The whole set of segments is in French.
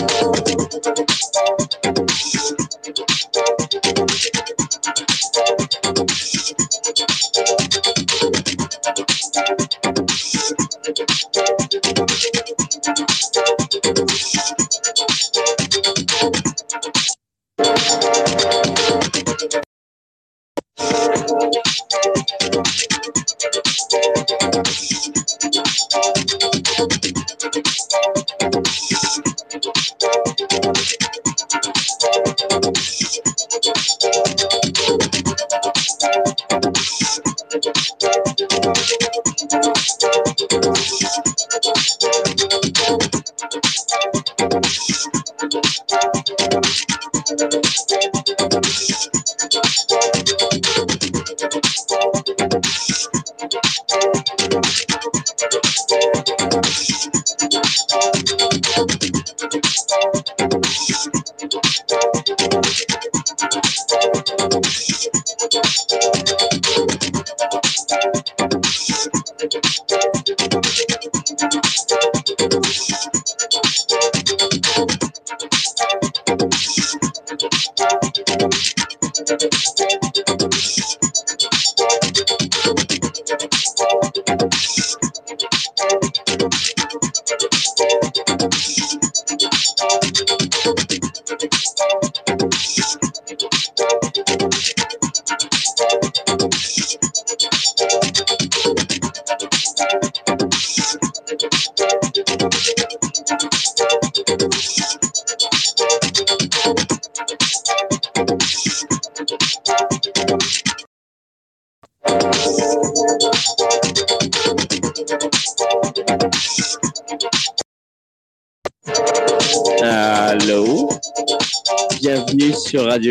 Allô,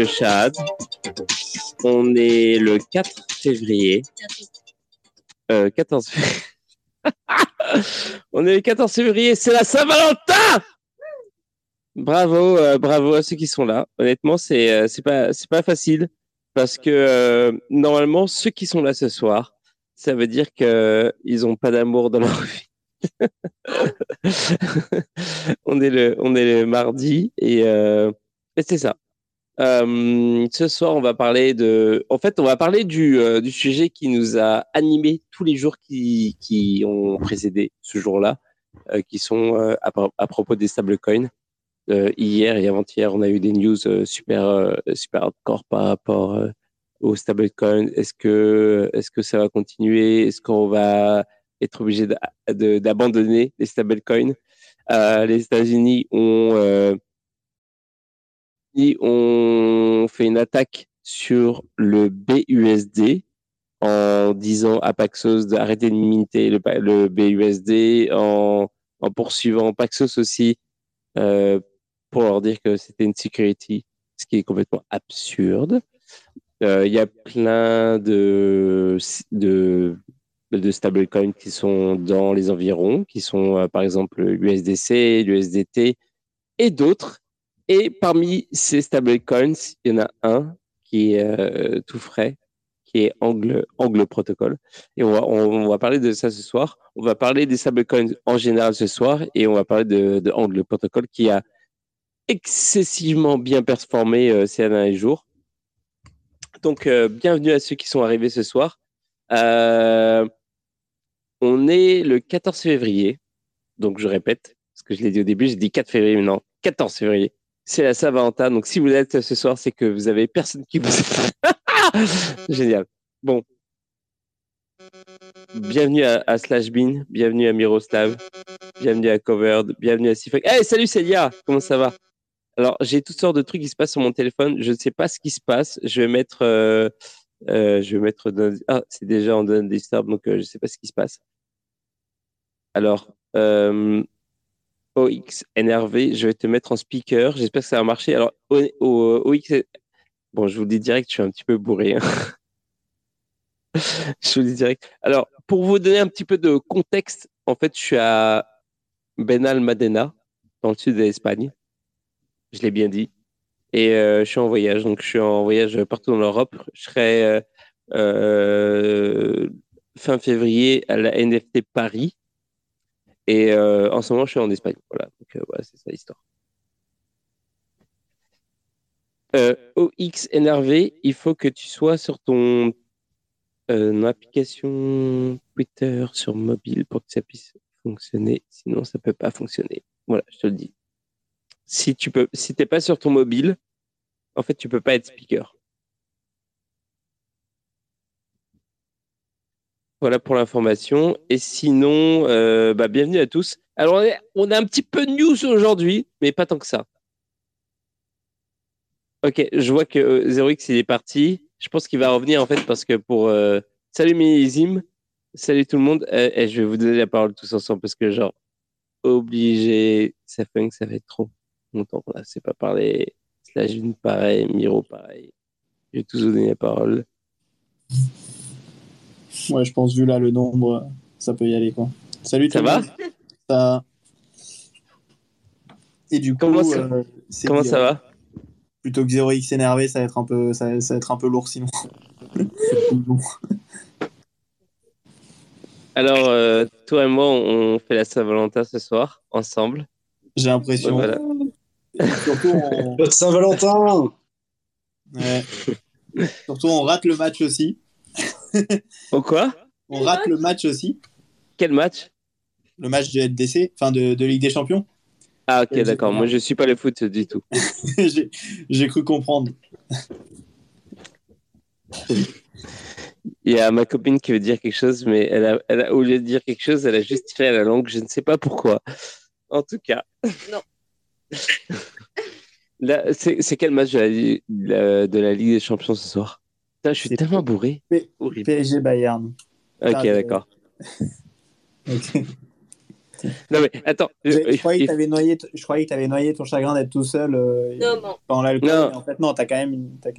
Chad. On est le 4 février. Euh, 14 février. On est le 14 février, c'est la Saint-Valentin Bravo, euh, bravo à ceux qui sont là. Honnêtement, c'est euh, pas pas facile parce que euh, normalement ceux qui sont là ce soir, ça veut dire que ils ont pas d'amour dans leur vie. on est le on est le mardi et c'est ça. Ce soir, on va parler de. En fait, on va parler du, du sujet qui nous a animés tous les jours qui, qui ont précédé ce jour-là, qui sont à, propos des stablecoins. Euh, hier et avant-hier, on a eu des news euh, super, euh, super hardcore par rapport au stablecoin. Est-ce que, est-ce que ça va continuer? Est-ce qu'on va être obligé d'abandonner les stablecoins? Les États-Unis ont, ont fait une attaque sur le BUSD en disant à Paxos d'arrêter de minter le, BUSD, en, poursuivant Paxos aussi euh, pour leur dire que c'était une security, ce qui est complètement absurde. Euh, il y a plein de, de, de stablecoins qui sont dans les environs, qui sont euh, par exemple l'USDC, l'USDT et d'autres. Et parmi ces stablecoins, il y en a un qui est euh, tout frais, qui est Angle, Angle Protocol. Et on va, on, va parler de ça ce soir. On va parler des stablecoins en général ce soir et on va parler de, Angle Protocol qui a excessivement bien performé euh, ces derniers jours. Donc, euh, bienvenue à ceux qui sont arrivés ce soir. On est le 14 février. Donc, je répète, ce que je l'ai dit au début, j'ai dit 4 février, mais non, 14 février. C'est la Saint-Valentin. Donc, si vous êtes ce soir, c'est que vous avez personne qui vous. Génial. Bon. Bienvenue à, à Slashbean, bienvenue à Miroslav, bienvenue à Covered, bienvenue à Sifak. Hey, salut Célia, comment ça va? Alors, j'ai toutes sortes de trucs qui se passent sur mon téléphone. Je ne sais pas ce qui se passe. Je vais mettre, euh, euh, je vais mettre, ah, c'est déjà en disturb, donc euh, je ne sais pas ce qui se passe. Alors, OX NRV, je vais te mettre en speaker. J'espère que ça va marcher. Alors, OX, bon, je vous dis direct, je suis un petit peu bourré. Hein. je vous dis direct. Alors, pour vous donner un petit peu de contexte, en fait, je suis à Benalmadena, dans le sud de l'Espagne je l'ai bien dit. Et euh, je suis en voyage, donc je suis en voyage partout dans l'Europe. Je serai euh, euh, fin février à la NFT Paris. Et euh, en ce moment, je suis en Espagne. Voilà, donc euh, voilà, c'est ça l'histoire. Euh, OX il faut que tu sois sur ton, application Twitter sur mobile pour que ça puisse fonctionner. Sinon, ça ne peut pas fonctionner. Voilà, je te le dis. Si tu peux, si t'es pas sur ton mobile, en fait, tu peux pas être speaker. Voilà pour l'information. Et sinon, euh, bah, bienvenue à tous. Alors, on, a un petit peu de news aujourd'hui, mais pas tant que ça. Ok, je vois que euh, Zero X il est parti. Je pense qu'il va revenir en fait parce que pour euh, salut Millésime, salut tout le monde. Euh, et je vais vous donner la parole tous ensemble parce que genre obligé, ça fait que ça fait trop longtemps qu'on ne pas parlé. Slajune pareil, Miro pareil. Je vais tous vous donner la parole. Ouais, je pense vu là le nombre, ça peut y aller quoi. Salut. Ça va Ça. Et du coup, comment ça, euh, comment ça va? Plutôt que 0x énervé, ça va être un peu, ça, ça va être un peu lourd sinon. Alors, euh, toi et moi, on fait la Saint-Valentin ce soir, ensemble. J'ai l'impression. Voilà. Surtout, on... Notre Saint-Valentin ouais. Surtout, on rate le match aussi. Au quoi? On rate le match aussi. Quel match? Le match de LDC, enfin de, de Ligue des Champions. Ah, ok, d'accord. Moi, je suis pas le foot du tout. J'ai cru comprendre. Il y a ma copine qui veut dire quelque chose, mais elle a, elle a, au lieu de dire quelque chose, elle a juste tiré à la langue. Je ne sais pas pourquoi. En tout cas. Non. C'est quel match de la- de la Ligue des Champions ce soir? Putain, je suis tellement bourré. P- Horrible. PSG Bayern. Ok, Ah, euh, d'accord. Ok. Non, mais attends. Je, euh, je croyais que t'avais noyé, je croyais que t'avais noyé ton chagrin d'être tout seul euh, Non, non. pendant l'alcool. En fait, non, t'as quand même, une, t'as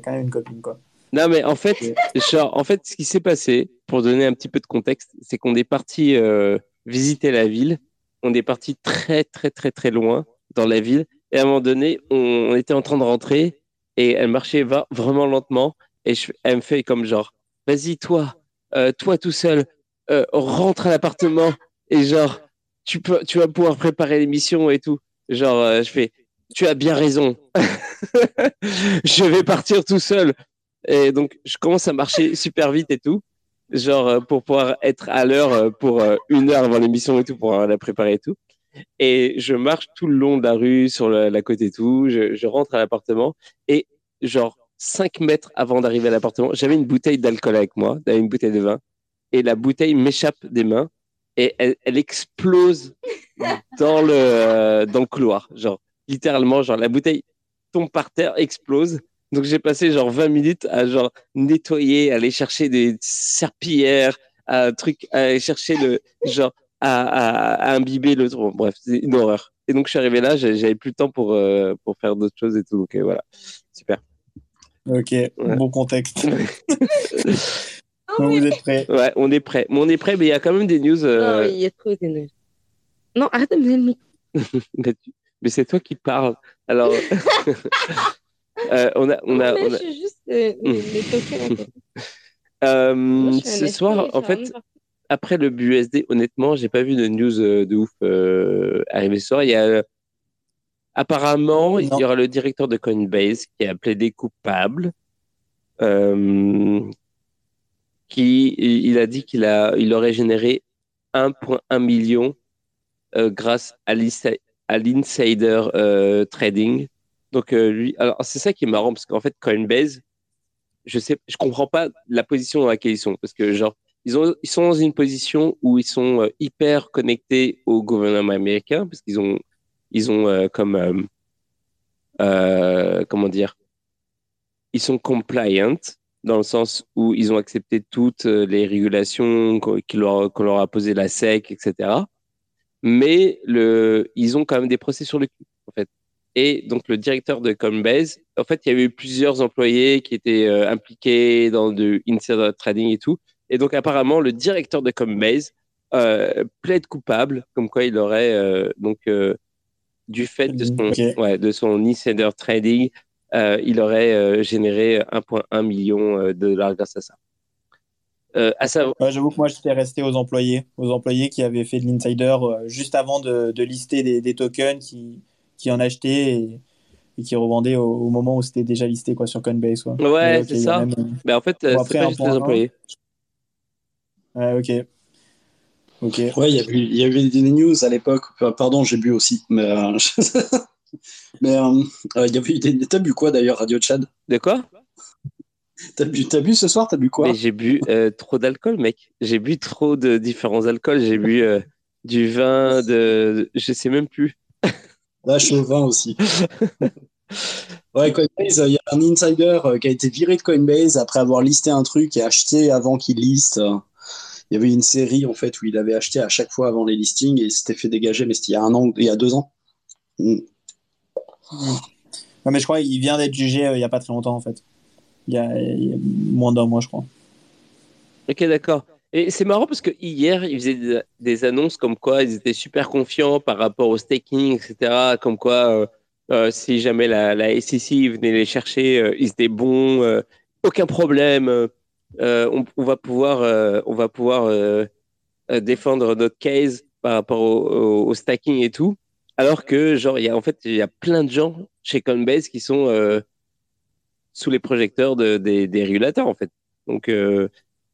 quand même une copine quoi. Non, mais en fait, genre, en fait, ce qui s'est passé, pour donner un petit peu de contexte, c'est qu'on est parti euh, visiter la ville. On est parti très, très, très, très loin dans la ville. Et à un moment donné, on, on était en train de rentrer et elle marchait va- vraiment lentement. Et je, elle me fait comme genre, vas-y, toi, euh, toi tout seul, euh, rentre à l'appartement et genre, tu peux, tu vas pouvoir préparer l'émission et tout. Genre, euh, je fais, tu as bien raison. je vais partir tout seul. Et donc, je commence à marcher super vite et tout, genre euh, pour pouvoir être à l'heure euh, pour euh, une heure avant l'émission et tout, pour la préparer et tout. Et je marche tout le long de la rue, sur la, la côte et tout. Je, je rentre à l'appartement et genre cinq mètres avant d'arriver à l'appartement, j'avais une bouteille d'alcool avec moi, j'avais une bouteille de vin, et la bouteille m'échappe des mains et elle, elle explose dans le euh, dans le couloir, genre littéralement, genre la bouteille tombe par terre, explose. Donc j'ai passé genre 20 minutes à genre nettoyer, aller chercher des serpillères, à truc, à aller chercher le genre à, à, à imbiber le trou. Bref, c'est une horreur. Et donc je suis arrivé là, j'avais plus le temps pour euh, pour faire d'autres choses et tout. Donc euh, voilà, super. Ok, bon contexte. Donc vous êtes prêts Ouais, on est prêt. Mais on est prêt, mais il y a quand même des news. euh, Non, il y a trop d'énergie. Non, arrête de me donner le micro. mais tu- mais c'est toi qui parles. Alors, euh, on a on a Non, mais on a. je suis juste euh. Euh, Moi, je ce soir, en fait, un- après le BUSD, honnêtement, j'ai pas vu de news euh, de ouf euh, arriver ce soir. Il y a apparemment, il y aura le directeur de Coinbase qui a plaidé coupable. Euh, qui il a dit qu'il a il aurait généré 1.1 million euh, grâce à l'insi- à l'insider euh, trading. Donc euh, lui, alors c'est ça qui est marrant parce qu'en fait Coinbase, je sais, je comprends pas la position dans laquelle ils sont parce que genre ils ont ils sont dans une position où ils sont hyper connectés au gouvernement américain parce qu'ils ont ils ont euh, comme euh, euh, comment dire ils sont compliant dans le sens où ils ont accepté toutes les régulations qu'on leur, a posé la SEC, etc. Mais ils ont quand même des procès sur le cul, en fait. Et donc, le directeur de Coinbase, en fait, il y avait eu plusieurs employés qui étaient impliqués dans du insider trading et tout. Et donc, apparemment, le directeur de Coinbase plaide coupable, comme quoi il aurait, donc, du fait de son, Ok. ouais, de son insider trading, euh, il aurait euh, généré 1,1 million euh, de dollars grâce à ça. Euh, à savoir, Ouais, J'avoue que moi, j'étais resté aux employés, aux employés qui avaient fait de l'insider euh, juste avant de, de lister des, des tokens, qui, qui en achetaient et, et qui revendaient au, au moment où c'était déjà listé quoi, sur Coinbase. Quoi. Ouais, c'est ça. même, Mais en fait, Bon, c'est après, pas juste les employés. Ouais, ok. Ok. Ouais, il y, a eu- il y avait des news à l'époque. Pardon, j'ai bu aussi. Mais, euh, mais euh, euh, il y avait eu des... T'as bu quoi d'ailleurs, Radio Chad De quoi? T'as bu, t'as bu ce soir? T'as bu quoi? J'ai bu euh, trop d'alcool, mec. J'ai bu trop de différents alcools. J'ai bu euh, du vin, de... Je sais même plus. Là, je suis au vin aussi. Ouais, Coinbase, euh, il y a un insider euh, qui a été viré de Coinbase après avoir listé un truc et acheté avant qu'il liste. Il y avait une série en fait où il avait acheté à chaque fois avant les listings et il s'était fait dégager, mais c'était il y a un an, il y a deux ans. Mm. Ouais, mais je crois qu'il vient d'être jugé euh, il y a pas très longtemps en fait. Il y a, il y a moins d'un mois, je crois. Ok, d'accord. Et c'est marrant parce que hier, ils faisaient des, annonces comme quoi ils étaient super confiants par rapport au staking, etc. Comme quoi, euh, euh, si jamais la, la SEC venait les chercher, euh, ils étaient bons, euh, aucun problème. Euh, on, on va pouvoir, euh, on va pouvoir euh, défendre notre case par rapport au, au- au stacking et tout. Alors que, genre, il y a en fait, il y a plein de gens chez Coinbase qui sont euh, sous les projecteurs de- des, des régulateurs, en fait. Donc, euh,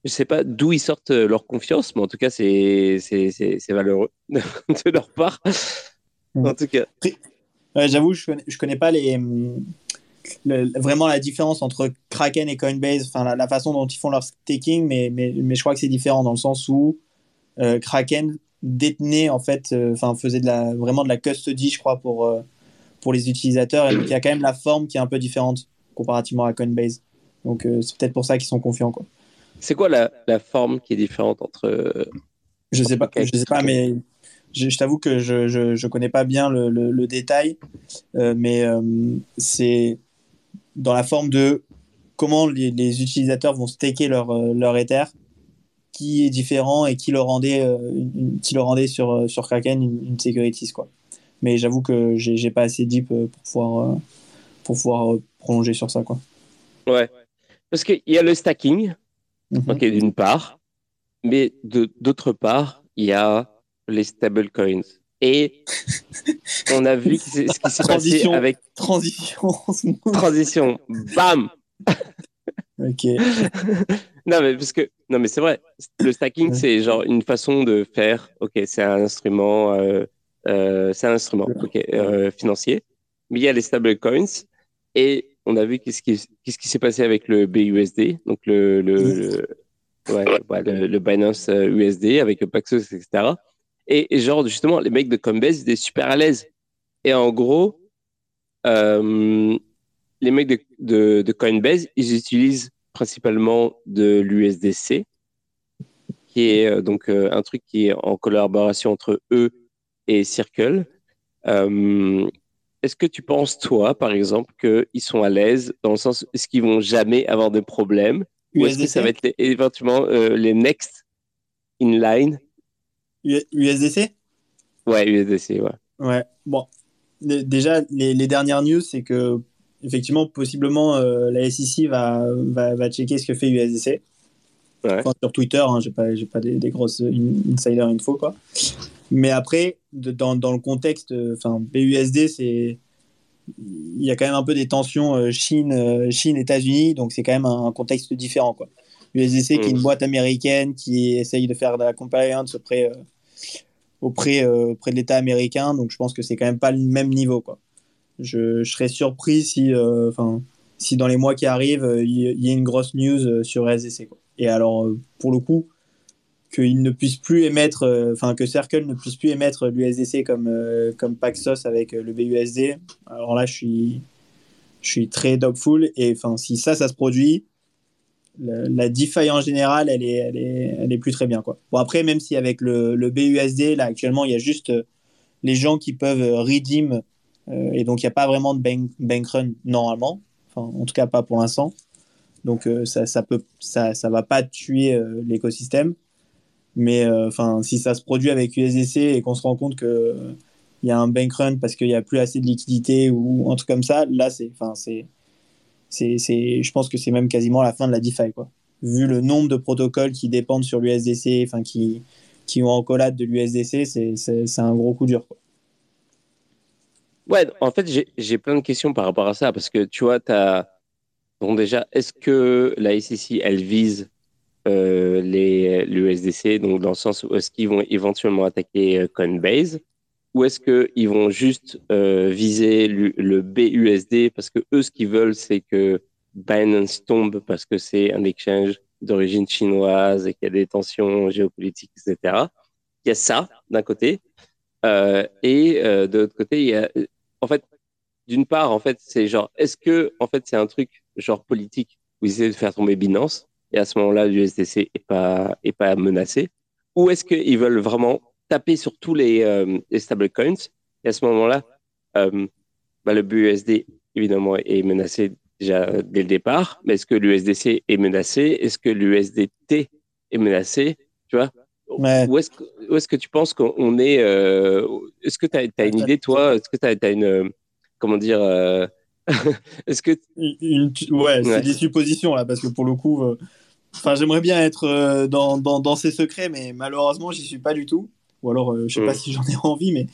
je sais pas d'où ils sortent leur confiance, mais en tout cas, c'est c'est c'est c'est valeureux de leur part. En tout cas, Ouais, J'avoue, je je connais pas les, hum, le- vraiment la différence entre Kraken et Coinbase, enfin la, la façon dont ils font leur staking, mais, mais, mais je crois que c'est différent dans le sens où euh, Kraken détenait en fait, euh, enfin faisait de la, vraiment de la custody, je crois, pour, euh, pour les utilisateurs. Et donc il y a quand même la forme qui est un peu différente comparativement à Coinbase. Donc c'est peut-être pour ça qu'ils sont confiants. Quoi. c'est quoi la, la forme qui est différente entre Je sais pas, je sais pas, mais je, je t'avoue que je, je, je connais pas bien le, le, le détail, mais c'est dans la forme de comment les, les utilisateurs vont staker leur, euh, leur Ether, qui est différent et qui le rendait, euh, une- qui le rendait sur, euh, sur Kraken une, une securities, quoi. Mais j'avoue que j'ai pas assez deep pour pouvoir, pour pouvoir prolonger sur ça, quoi. ouais parce qu'il y a le stacking, Mhm. d'une part, mais d'autre part, il y a les stablecoins. Et on a vu ce qui s'est passé Transition. avec Transition. transition, bam. ok. Non mais parce que non mais c'est vrai. Le stacking Ouais. c'est genre une façon de faire. Ok, c'est un instrument, euh, euh, c'est un instrument, ok, euh, financier. Mais il y a les stablecoins et on a vu qu'est-ce qui qu'est-ce qui s'est passé avec le BUSD, donc le le, le- ouais, ouais, le, le Binance euh, USD avec le Paxos etc. Et, et genre justement les mecs de Coinbase ils étaient super à l'aise. Et en gros, euh, les mecs de, de, de Coinbase, ils utilisent principalement de l'USDC, qui est euh, donc euh, un truc qui est en collaboration entre eux et Circle. Est-ce que tu penses, toi, par exemple, qu'ils sont à l'aise dans le sens, est-ce qu'ils vont jamais avoir de problème? Ou est-ce que ça va être les- éventuellement les next in line? USDC Ouais, USDC, ouais. Ouais, bon. Dé- Déjà, les, les dernières news, c'est que, effectivement, possiblement, euh, la SEC va, va, va checker ce que fait USDC. Ouais. Enfin, sur Twitter, hein, j'ai pas, pas des, des grosses in- insider info, quoi. Mais après, de- dans, dans le contexte, enfin, BUSD, c'est. Il y a quand même un peu des tensions euh, Chine, euh, Chine, États-Unis, donc c'est quand même un, un contexte différent, quoi. USDC, qui est une Mm. boîte américaine qui essaye de faire de la compliance auprès, auprès, euh, auprès de l'État américain. Donc je pense que c'est quand même pas le même niveau. Quoi. Je, serais surpris si, euh, enfin, si dans les mois qui arrivent, euh, il y, ait une grosse news sur SDC. Et alors, pour le coup, qu'il ne puisse plus émettre, enfin que Circle ne puisse plus émettre l'USDC comme, comme Paxos avec le BUSD, alors là, je suis, je suis très dogful. Et si ça, ça se produit, la, DeFi en général, elle est, elle est, elle est plus très bien. Quoi. Bon, après, même si avec le, BUSD, là, actuellement, il y a juste euh, les gens qui peuvent euh, redeem, euh, et donc il n'y a pas vraiment de bank, run normalement, enfin, en tout cas pas pour l'instant. Donc ça, ça peut, ça, ça va pas tuer l'écosystème. Mais enfin, si ça se produit avec USDC et qu'on se rend compte que il y a un bank run parce qu'il n'y a plus assez de liquidité ou un truc comme ça, là, c'est, c'est, c'est, c'est, je pense que c'est même quasiment la fin de la DeFi, quoi. Vu le nombre de protocoles qui dépendent sur l'USDC, enfin, qui, qui ont en collade de l'USDC, c'est, c'est, c'est un gros coup dur. Ouais, en fait, j'ai- j'ai plein de questions par rapport à ça parce que tu vois, t'as bon déjà, est-ce que la SEC elle vise euh, les l'USDC donc dans le sens où est-ce qu'ils vont éventuellement attaquer euh, Coinbase? Ou est-ce que ils vont juste euh, viser le, le BUSD parce que eux ce qu'ils veulent c'est que Binance tombe parce que c'est un exchange d'origine chinoise et qu'il y a des tensions géopolitiques etc. Il y a ça d'un côté. Euh, et euh, de l'autre côté il y a en fait, d'une part, en fait, c'est genre, est-ce que, en fait, c'est un truc genre politique où ils essaient de faire tomber Binance et à ce moment-là, l'USDC est pas est pas menacé, ou est-ce qu'ils veulent vraiment taper sur tous les, euh, les stablecoins et à ce moment-là, euh, bah, le BUSD évidemment est menacé déjà dès le départ, mais est-ce que l'USDC est menacé? Est-ce que l'USDT est menacé? Tu vois? Où est-ce que, tu penses qu'on est euh, Est-ce que tu as, une idée, toi? Est-ce que tu as, une. euh, comment dire Est-ce que. Une- ouais, c'est des suppositions là, parce que pour le coup, enfin, j'aimerais bien être dans, dans, dans ces secrets, mais malheureusement, j'y suis pas du tout. Ou alors, euh, je sais Mm. pas si j'en ai envie, mais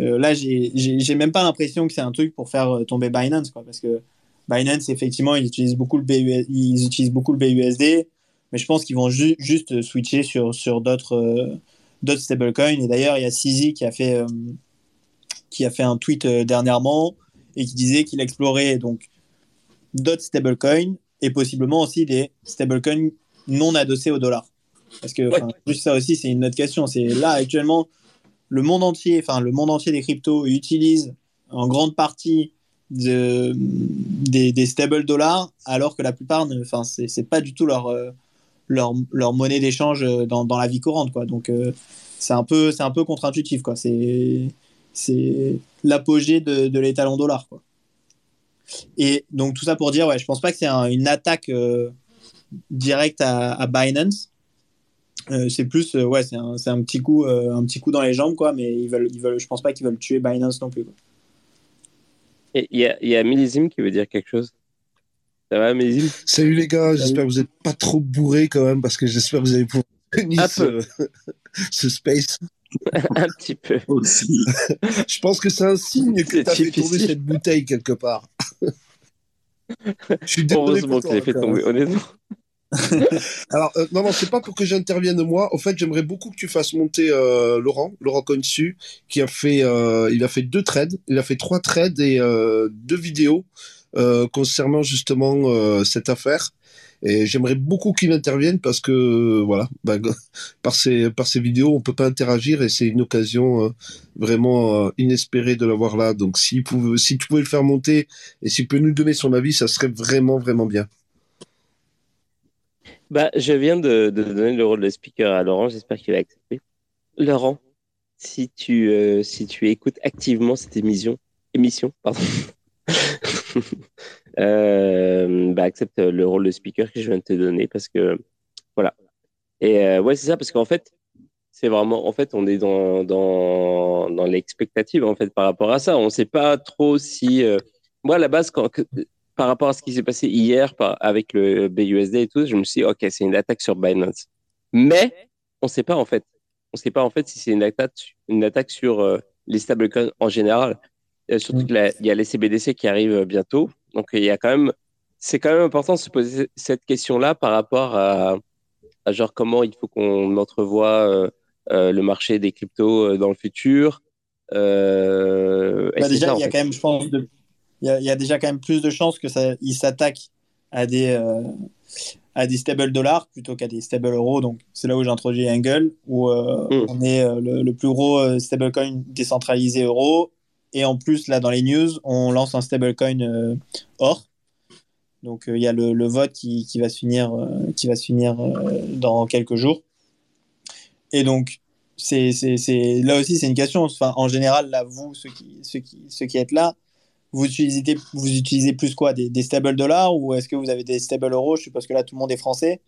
euh, là, j'ai même pas l'impression que c'est un truc pour faire euh, tomber Binance, quoi, parce que Binance, effectivement, ils utilisent beaucoup le BUS, ils utilisent beaucoup le BUSD, mais je pense qu'ils vont ju- juste switcher sur sur d'autres euh, stablecoins. Et d'ailleurs, il y a CZ qui a fait euh, qui a fait un tweet euh, dernièrement et qui disait qu'il explorait donc d'autres stablecoins et possiblement aussi des stablecoins non adossés au dollar. Parce que Ouais. juste ça aussi, c'est une autre question. C'est là actuellement le monde entier, enfin le monde entier des cryptos utilise en grande partie de, des, des stable dollars, alors que la plupart, enfin c'est pas du tout leur euh, leur, leur monnaie d'échange euh, dans, dans la vie courante, quoi. Donc euh, c'est un peu c'est un peu contre-intuitif, quoi. C'est c'est l'apogée de, de l'étalon dollar, quoi. Et donc tout ça pour dire, ouais, je pense pas que c'est un- une attaque euh, directe à, à Binance. Euh, c'est plus, euh, ouais, c'est un, c'est un petit coup, euh, un petit coup dans les jambes, quoi. Mais ils veulent, ils veulent, je pense pas qu'ils veulent tuer Binance non plus. Quoi. Et Il y a, il y a Millésime qui veut dire quelque chose. Ça va, Millésime Salut les gars, j'espère que vous n'êtes pas trop bourrés quand même, parce que j'espère que vous allez pouvoir tenir ce, ce space. Un petit peu. aussi. Je pense que c'est un signe que tu as fait tomber cette bouteille quelque part. Je suis désolé Heureusement que j'ai fait tomber, honnêtement. Alors, euh, non, non, c'est pas pour que j'intervienne moi. En fait, j'aimerais beaucoup que tu fasses monter euh, Laurent, Laurent Consu, qui a fait, euh, il a fait deux trades, il a fait trois trades et euh, deux vidéos euh, concernant justement euh, cette affaire. Et j'aimerais beaucoup qu'il intervienne parce que voilà, bah, par ces par ces vidéos, on peut pas interagir et c'est une occasion euh, vraiment euh, inespérée de l'avoir là. Donc, si pouvait, si tu pouvais le faire monter et s'il peut nous donner son avis, ça serait vraiment vraiment bien. Bah, je viens de, donner le rôle de speaker à Laurent, j'espère qu'il va accepter. Laurent, si tu, euh, si tu écoutes activement cette émission, émission pardon, euh, bah, accepte le rôle de speaker que je viens de te donner parce que voilà. Et euh, ouais, c'est ça, parce qu'en fait, c'est vraiment, en fait, on est dans, dans, dans l'expectative en fait par rapport à ça. On ne sait pas trop si, euh, moi à la base, quand, par rapport à ce qui s'est passé hier par, avec le BUSD et tout, je me suis dit, ok, c'est une attaque sur Binance. Mais on ne sait pas en fait. On ne sait pas en fait si c'est une attaque, une attaque sur euh, les stablecoins en général. Euh, surtout Mm. qu'il y a les CBDC qui arrivent euh, bientôt. Donc il y a quand même, c'est quand même important de se poser cette question-là par rapport à, à genre comment il faut qu'on entrevoie euh, le marché des cryptos dans le futur. Bah, déjà, il y a fait. quand même, je pense, de- y, a, il y a déjà quand même plus de chances que ça, ils s'attaquent à des euh, à des stable dollars plutôt qu'à des stable euros. Donc c'est là où j'ai introduit Angle, où euh, Mm. on est euh, le, le plus gros stablecoin décentralisé euro. Et en plus, là, dans les news, on lance un stablecoin or. Donc il y a le, le vote qui, qui va se finir, qui va se finir dans quelques jours. Et donc c'est là aussi c'est une question. Enfin, en général, là, vous, ceux qui, ceux qui, ceux qui êtes là, vous utilisez, vous utilisez plus quoi des, stable dollars ou est-ce que vous avez des stable euros Je suppose que là, tout le monde est français.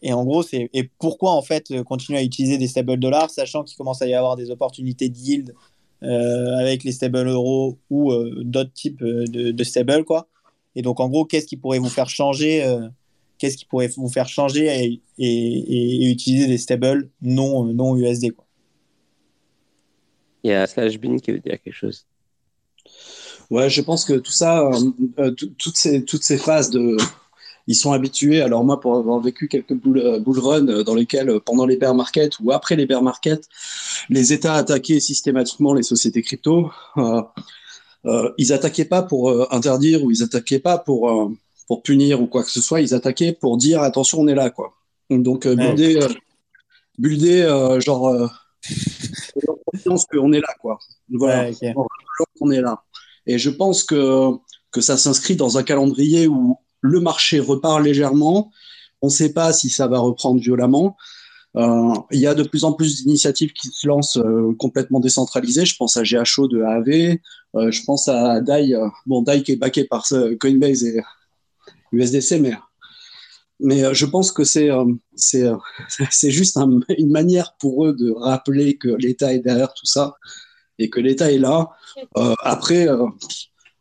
Et en gros, c'est et pourquoi en fait euh, continuer à utiliser des stable dollars, sachant qu'il commence à y avoir des opportunités de yield euh, avec les stable euros ou euh, d'autres types de, stable quoi? Et donc en gros, qu'est-ce qui pourrait vous faire changer Qu'est-ce qui pourrait vous faire changer et, utiliser des stables non non USD quoi? Il y a Slash Bin qui veut dire quelque chose. Ouais, je pense que tout ça, euh, euh, tout- toutes, ces, toutes ces phases de. Ils sont habitués. Alors, moi, pour avoir vécu quelques bull, euh, bull runs dans lesquels, pendant les bear markets ou après les bear markets, les États attaquaient systématiquement les sociétés crypto, euh, euh, ils attaquaient pas pour interdire ou ils attaquaient pas pour, pour punir ou quoi que ce soit. Ils attaquaient pour dire attention, on est là, quoi. Donc, euh, Ouais. builder, builder, genre, confiance qu'on est là, quoi. Voilà Ouais, on est là. Et je pense que, que ça s'inscrit dans un calendrier où le marché repart légèrement. On ne sait pas si ça va reprendre violemment. Euh, Il y a de plus en plus d'initiatives qui se lancent euh, complètement décentralisées. Je pense à GHO de AAV. euh, je pense à DAI. bon, DAI qui est backé par Coinbase et USDC, mais, mais je pense que c'est c'est c'est juste un- une manière pour eux de rappeler que l'État est derrière tout ça et que l'État est là. Euh, après, euh,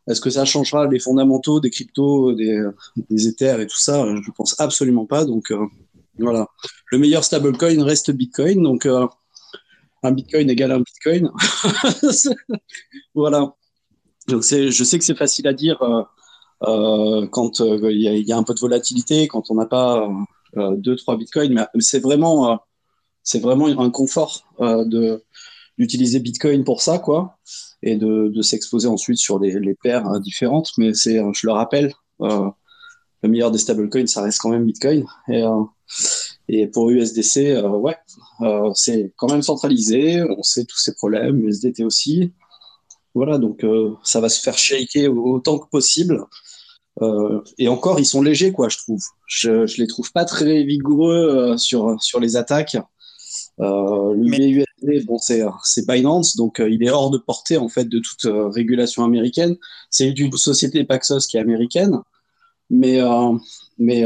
est-ce que ça changera les fondamentaux des cryptos, des, des Ethers et tout ça? Je pense absolument pas. Donc euh, voilà. Le meilleur stablecoin reste Bitcoin. Donc un Bitcoin égale un Bitcoin. voilà. Donc je sais que c'est facile à dire quand il y, y a un peu de volatilité, quand on n'a pas deux trois Bitcoins, mais c'est vraiment, c'est vraiment un confort de d'utiliser Bitcoin pour ça, quoi, et de, de s'exposer ensuite sur les, les paires euh, différentes. Mais c'est, euh, je le rappelle, euh, le meilleur des stablecoins, ça reste quand même Bitcoin. Et, euh, et pour USDC, ouais, c'est quand même centralisé. On sait tous ces problèmes, USDT aussi. Voilà, donc ça va se faire shaker autant que possible. Euh, et encore, ils sont légers, quoi, je trouve. Je, je les trouve pas très vigoureux euh, sur, sur les attaques. Euh, Mais- bon, c'est Binance, donc euh, il est hors de portée en fait de toute euh, régulation américaine. C'est une société Paxos qui est américaine, mais euh, mais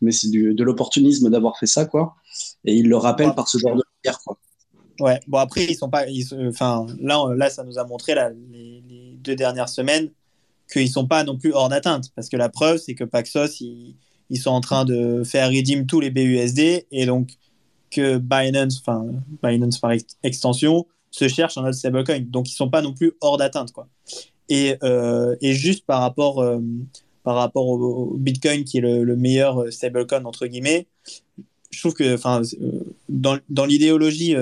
mais c'est de l'opportunisme d'avoir fait ça, quoi. Et il le rappelle Ouais. par ce genre de guerre, quoi. Ouais, bon après ils sont pas, enfin là, là ça nous a montré là, les, les deux dernières semaines qu'ils sont pas non plus hors d'atteinte parce que la preuve c'est que Paxos ils, ils sont en train de faire redeem tous les BUSD et donc que Binance, enfin Binance par ex- extension, se cherche un autre stablecoin. Donc ils sont pas non plus hors d'atteinte quoi. Et, euh, et juste par rapport euh, par rapport au, Bitcoin qui est le, le meilleur euh, stablecoin entre guillemets, je trouve que dans, dans l'idéologie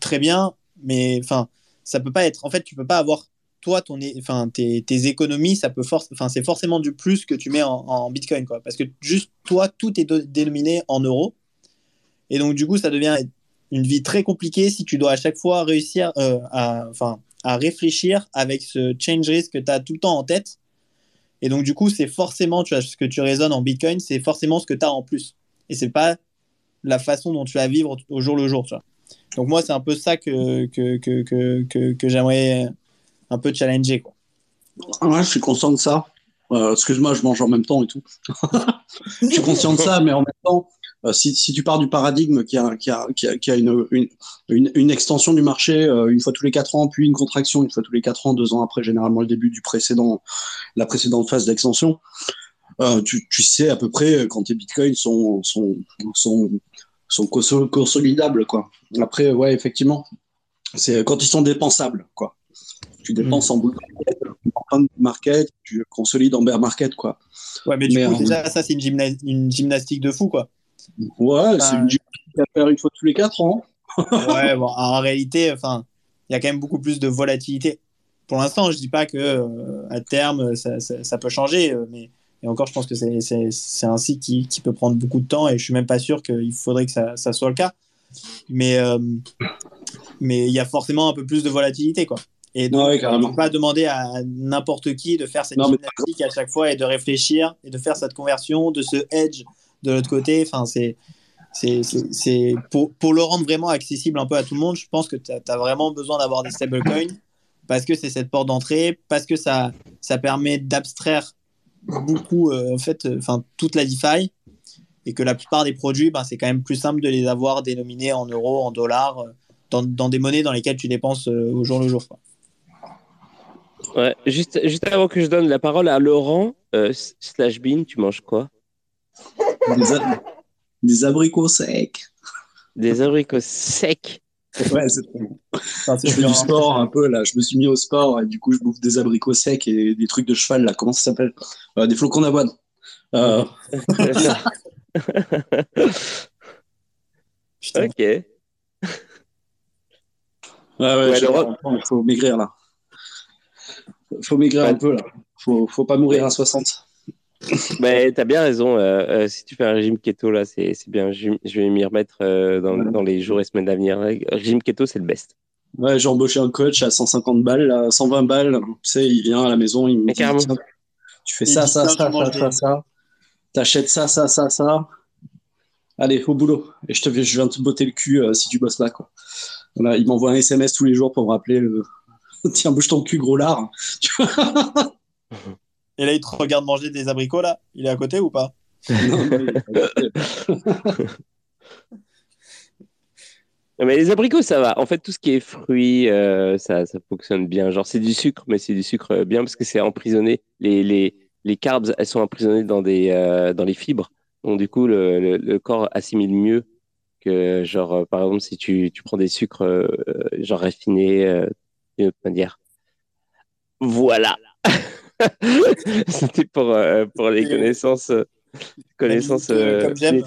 très bien mais enfin ça peut pas être en fait tu peux pas avoir toi ton enfin tes, économies ça peut enfin c'est forcément du plus que tu mets en, en bitcoin quoi. Parce que juste toi tout est dénominé en euros et donc du coup ça devient une vie très compliquée si tu dois à chaque fois réussir euh, à enfin à réfléchir avec ce change risk que tu as tout le temps en tête et donc du coup c'est forcément tu vois ce que tu raisonnes en bitcoin c'est forcément ce que tu as en plus et c'est pas la façon dont tu vas vivre au jour le jour. Tu vois. Donc moi, c'est un peu ça que, que, que, que, j'aimerais un peu challenger. Quoi. Ouais, je suis conscient de ça. Euh, Excuse-moi, je mange en même temps et tout. je suis conscient de ça, mais en même temps, si, si tu pars du paradigme qui a, qui a, qui a, qui a une, une, une, une extension du marché euh, une fois tous les quatre ans, puis une contraction une fois tous les quatre ans, deux ans après généralement le début du précédent, la précédente phase d'extension, euh, tu, tu sais à peu près quand tes bitcoins sont, sont, sont, sont conso- consolidables. Quoi. Après, ouais, effectivement, c'est quand ils sont dépensables. Quoi. Tu dépenses en bull market, en fin market, tu consolides en bear market. Quoi. Ouais, mais du Mais, coup, euh, déjà, ça, c'est une, gymna- une gymnastique de fou. Quoi. Ouais, c'est une gymnastique à faire une fois tous les quatre ans. ouais, bon, en réalité, enfin, il y a quand même beaucoup plus de volatilité. Pour l'instant, je dis pas que euh, à terme, ça, ça, ça peut changer, euh, mais et encore, je pense que c'est- un cycle qui, qui peut prendre beaucoup de temps et je suis même pas sûr qu'il faudrait que ça, ça soit le cas. Mais euh, mais il y a forcément un peu plus de volatilité, quoi. Et donc, Ouais, on ne peut pas demander à n'importe qui de faire cette Non, mais- gymnastique à chaque fois et de réfléchir et de faire cette conversion, de ce hedge de l'autre côté. Enfin, c'est c'est pour, pour le rendre vraiment accessible un peu à tout le monde, je pense que tu as, vraiment besoin d'avoir des stablecoins parce que c'est cette porte d'entrée, parce que ça, ça permet d'abstraire beaucoup, euh, en fait, euh, toute la DeFi et que la plupart des produits, ben, c'est quand même plus simple de les avoir dénominés en euros, en dollars, euh, dans, dans des monnaies dans lesquelles tu dépenses au jour le jour. Ouais, juste, juste avant que je donne la parole à Laurent, slash Bean, tu manges quoi? Des, a- des abricots secs. Des abricots secs. Ouais, c'est trop bon. Enfin, c'est Je fais du sport un peu là. Je me suis mis au sport et du coup je bouffe des abricots secs et des trucs de cheval là. Comment ça s'appelle? Euh, Des flocons d'avoine. Euh, ok. ouais, ouais, Ouais, il faut maigrir là. Faut maigrir Ouais. un peu là. Faut, faut pas mourir à 60. Mais t'as bien raison. euh, euh, si tu fais un régime keto, là, c'est c'est bien. Je, je vais m'y remettre euh, dans, Ouais. dans les jours et semaines à venir. Régime keto, c'est le best. Ouais, j'ai embauché un coach à 150 balles, là, 120 balles. Tu sais, il vient à la maison, il me dit tu fais ça, dit, ça, ça, ça, ça, ça. T'achètes ça, ça, ça, ça. Allez, au boulot. Et je te je viens te botter le cul euh, si tu bosses pas, quoi. Voilà, il m'envoie un SMS tous les jours pour me rappeler le. Tiens, bouge ton cul, gros lard. Et là, il te regarde manger des abricots, là Il est à côté ou pas? Mais- les abricots, ça va. En fait, tout ce qui est fruits, euh, ça, ça fonctionne bien. Genre, c'est du sucre, mais c'est du sucre bien parce que c'est emprisonné. Les, les, les carbs, elles sont emprisonnées dans, des, euh, dans les fibres. Donc, du coup, le, corps assimile mieux que, genre, euh, par exemple, si tu, tu prends des sucres, genre, raffinés d'une autre manière. Voilà. C'était pour, euh, pour les connaissances, euh, connaissances euh, euh.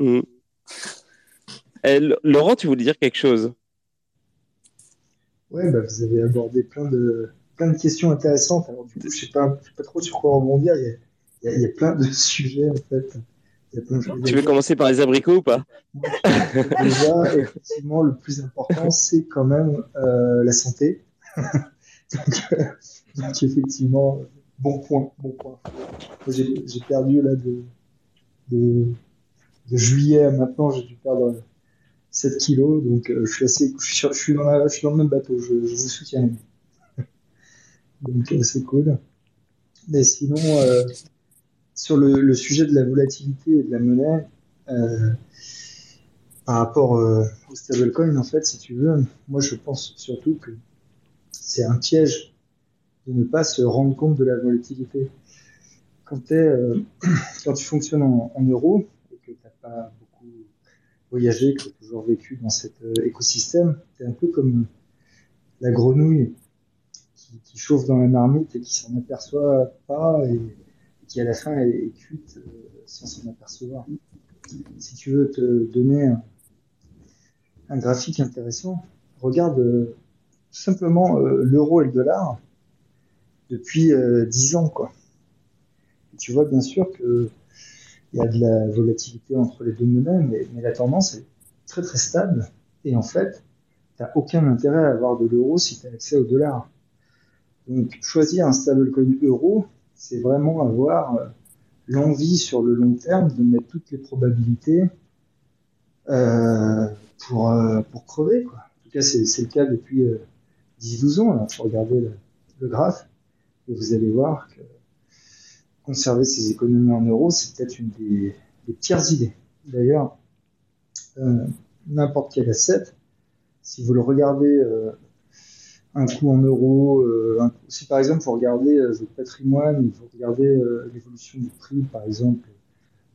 Euh, L- Laurent, tu voulais dire quelque chose? Ouais, bah, vous avez abordé plein de, plein de questions intéressantes. Alors, du coup, je sais pas, je sais pas trop sur quoi rebondir. Il y a, il y a, il y a plein de sujets, en fait. Il y a plein de choses à Tu veux commencer par les abricots ou pas? Déjà, effectivement, le plus important, c'est quand même euh, la santé. donc, euh, donc, effectivement, bon point, bon point. J'ai perdu là de, de, juillet à maintenant, j'ai dû perdre 7 kilos, donc euh, je suis assez, je suis, dans, je suis dans le même bateau, je, je vous soutiens. Donc euh, c'est cool. Mais sinon, euh, sur le, le sujet de la volatilité et de la monnaie, euh, par rapport euh, au stablecoin, en fait, si tu veux, moi je pense surtout que c'est un piège de ne pas se rendre compte de la volatilité. Quand, euh, quand tu fonctionnes en, en euros et que tu n'as pas beaucoup voyagé, que tu as toujours vécu dans cet euh, écosystème, tu es un peu comme la grenouille qui, chauffe dans la marmite et qui s'en aperçoit pas et, qui à la fin est, cuite euh, sans s'en apercevoir. Si tu veux te donner un, graphique intéressant, regarde euh, simplement l'euro et le dollar depuis euh, 10 ans. Quoi. Tu vois bien sûr que il y a de la volatilité entre les deux monnaies, mais, mais la tendance est très très stable. Et en fait, tu n'as aucun intérêt à avoir de l'euro si tu as accès au dollar. Donc choisir un stablecoin euro, c'est vraiment avoir euh, l'envie sur le long terme de mettre toutes les probabilités euh, pour, euh, pour crever. Quoi. En tout cas, c'est le cas depuis euh, 10-12 ans. Il faut regarder le, le graphe vous allez voir que conserver ses économies en euros, c'est peut-être une des, pires idées. D'ailleurs, euh, n'importe quel asset, si vous le regardez euh, un coup en euros, euh, si par exemple vous regardez votre patrimoine, vous regardez l'évolution du prix, par exemple,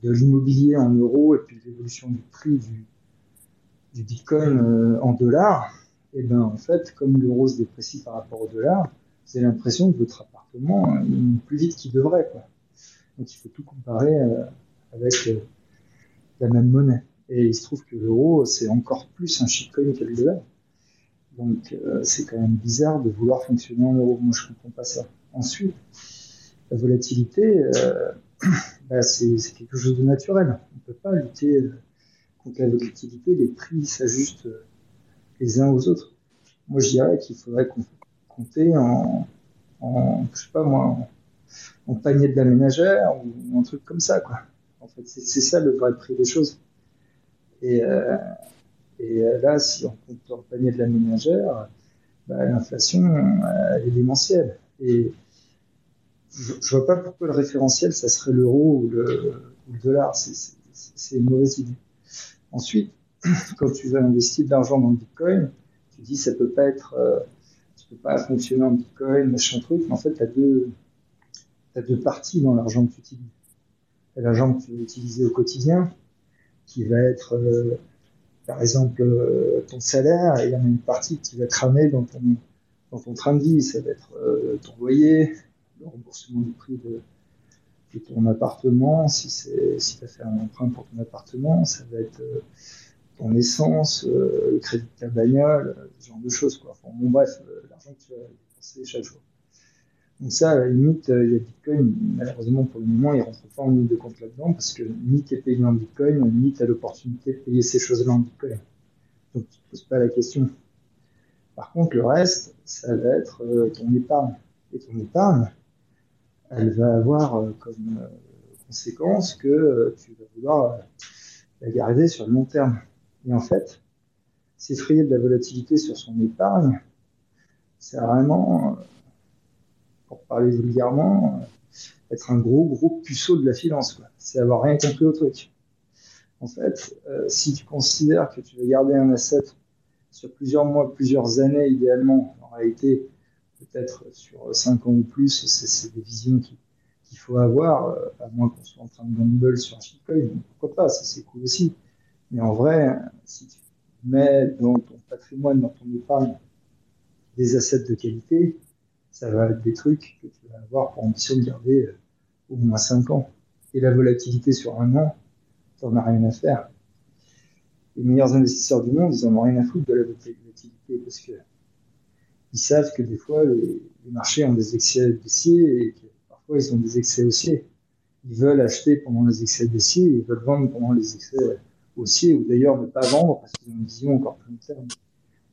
de l'immobilier en euros et puis l'évolution du prix du, du bitcoin en dollars, et ben en fait, comme l'euro se déprécie par rapport au dollar, vous avez l'impression que votre appartement euh, plus vite qu'il devrait. Quoi. Donc il faut tout comparer euh, avec euh, la même monnaie. Et il se trouve que l'euro, c'est encore plus un shitcoin que le dollar. Donc euh, c'est quand même bizarre de vouloir fonctionner en euros. Moi je comprends pas ça. Ensuite, la volatilité, bah, c'est quelque chose de naturel. On ne peut pas lutter contre la volatilité. Les prix s'ajustent les uns aux autres. Moi je dirais qu'il faudrait com- compter en, je sais pas moi, en, panier de la ménagère ou un truc comme ça quoi. En fait, c'est ça le vrai prix des choses. Et, euh, et euh, là, si on compte en panier de la ménagère, bah, l'inflation, euh, elle est démentielle. Et je, je vois pas pourquoi le référentiel, ça serait l'euro ou le, ou le dollar. C'est- une mauvaise idée. Ensuite, quand tu veux investir de l'argent dans le bitcoin, tu dis ça peut pas être, pas fonctionner en bitcoin, machin truc, mais en fait, tu as deux, t'as deux parties dans l'argent que tu utilises. T'as l'argent que tu vas utiliser au quotidien, qui va être euh, par exemple, euh, ton salaire, il y en a une partie qui va cramer dans ton, dans ton train de vie. Ça va être euh, ton loyer, le remboursement du prix de, ton appartement, si, c'est, si tu as fait un emprunt pour ton appartement, ça va être ton essence, euh, le crédit de ta bagnole, euh, ce genre de choses. Quoi. Bon, bref, euh, l'argent que tu vas dépenser chaque jour. Donc ça, à la limite, il y a Bitcoin, malheureusement pour le moment, il rentre pas en ligne de compte là-dedans parce que ni tu es payé en Bitcoin, ni tu as l'opportunité de payer ces choses-là en Bitcoin. Donc tu te poses pas la question. Par contre, le reste, ça va être ton épargne. Et ton épargne, elle va avoir comme conséquence que tu vas vouloir la garder sur le long terme. Et en fait, s'effrayer de la volatilité sur son épargne, c'est vraiment, pour parler vulgairement, être un gros, gros puceau de la finance. C'est avoir rien compris au truc. En fait, euh, si tu considères que tu vas garder un asset sur plusieurs mois, plusieurs années idéalement, en réalité, peut-être sur 5 ans ou plus, c'est des visions qui- qu'il faut avoir, euh, à moins qu'on soit en train de gamble sur un shitcoin, pourquoi pas, c'est cool aussi. Mais en vrai, si tu mets dans ton patrimoine, dans ton épargne, des assets de qualité, ça va être des trucs que tu vas avoir pour ambition de garder euh, au moins 5 ans. Et la volatilité sur un an, t'en as rien à faire. Les meilleurs investisseurs du monde, ils en ont rien à foutre de la volatilité parce que ils savent que des fois, les, les marchés ont des excès baissiers et que parfois, ils ont des excès haussiers. Ils veulent acheter pendant les excès baissiers et ils veulent vendre pendant les excès haussiers ou d'ailleurs ne pas vendre parce qu'ils ont une vision encore plus long terme.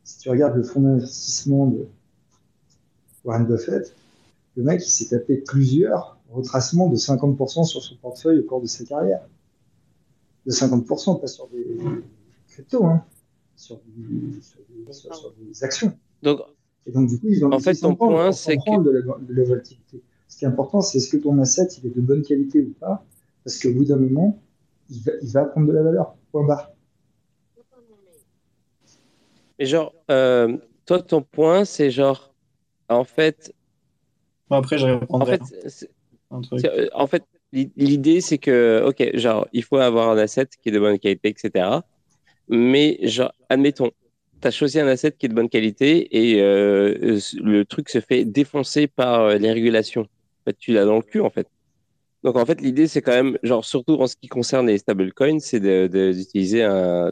Si tu regardes le fonds d'investissement de Warren Buffett, le mec, il s'est tapé plusieurs retracements de 50% sur son portefeuille au cours de sa carrière. De 50%, pas sur des cryptos, hein, sur, du- sur des, sur- sur des actions. Donc, Et donc, du coup, ils ont En fait, ton point, c'est que- de la, de la volatilité. Ce qui est important, c'est est-ce que ton asset, il est de bonne qualité ou pas Parce qu'au bout d'un moment, il va, il va prendre de la valeur. Point barre. mais genre, euh, toi, ton point, c'est genre, en fait, Bon, après, je en répondrai fait, c'est- euh, en fait, l'i- l'idée, c'est que, ok, genre, il faut avoir un asset qui est de bonne qualité, etc. Mais, genre, admettons, tu as choisi un asset qui est de bonne qualité et euh, le truc se fait défoncer par les régulations. En fait, tu l'as dans le cul, en fait. Donc, en fait, l'idée, c'est quand même, genre, surtout en ce qui concerne les stablecoins, c'est d'utiliser un,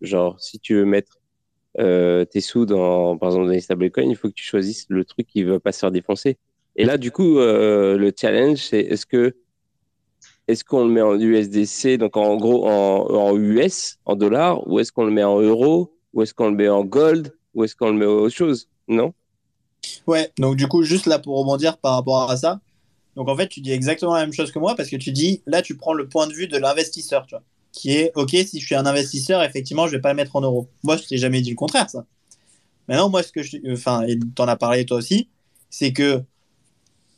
genre, si tu veux mettre euh, tes sous dans, par exemple, dans les stablecoins, il faut que tu choisisses le truc qui ne va pas se faire défoncer. Et là, du coup, euh, le challenge, c'est est-ce que est-ce qu'on le met en USDC, donc en gros en, en US, en dollars, ou est-ce qu'on le met en euros, ou est-ce qu'on le met en gold, ou est-ce qu'on le met autre chose Non? Ouais, donc du coup, juste là pour rebondir par rapport à ça. Donc en fait, tu dis exactement la même chose que moi parce que tu dis, là, tu prends le point de vue de l'investisseur, tu vois, qui est, ok, si je suis un investisseur, effectivement, je vais pas le mettre en euros. Moi, je t'ai jamais dit le contraire, ça. Maintenant, moi, ce que je, enfin, et t'en as parlé toi aussi, c'est que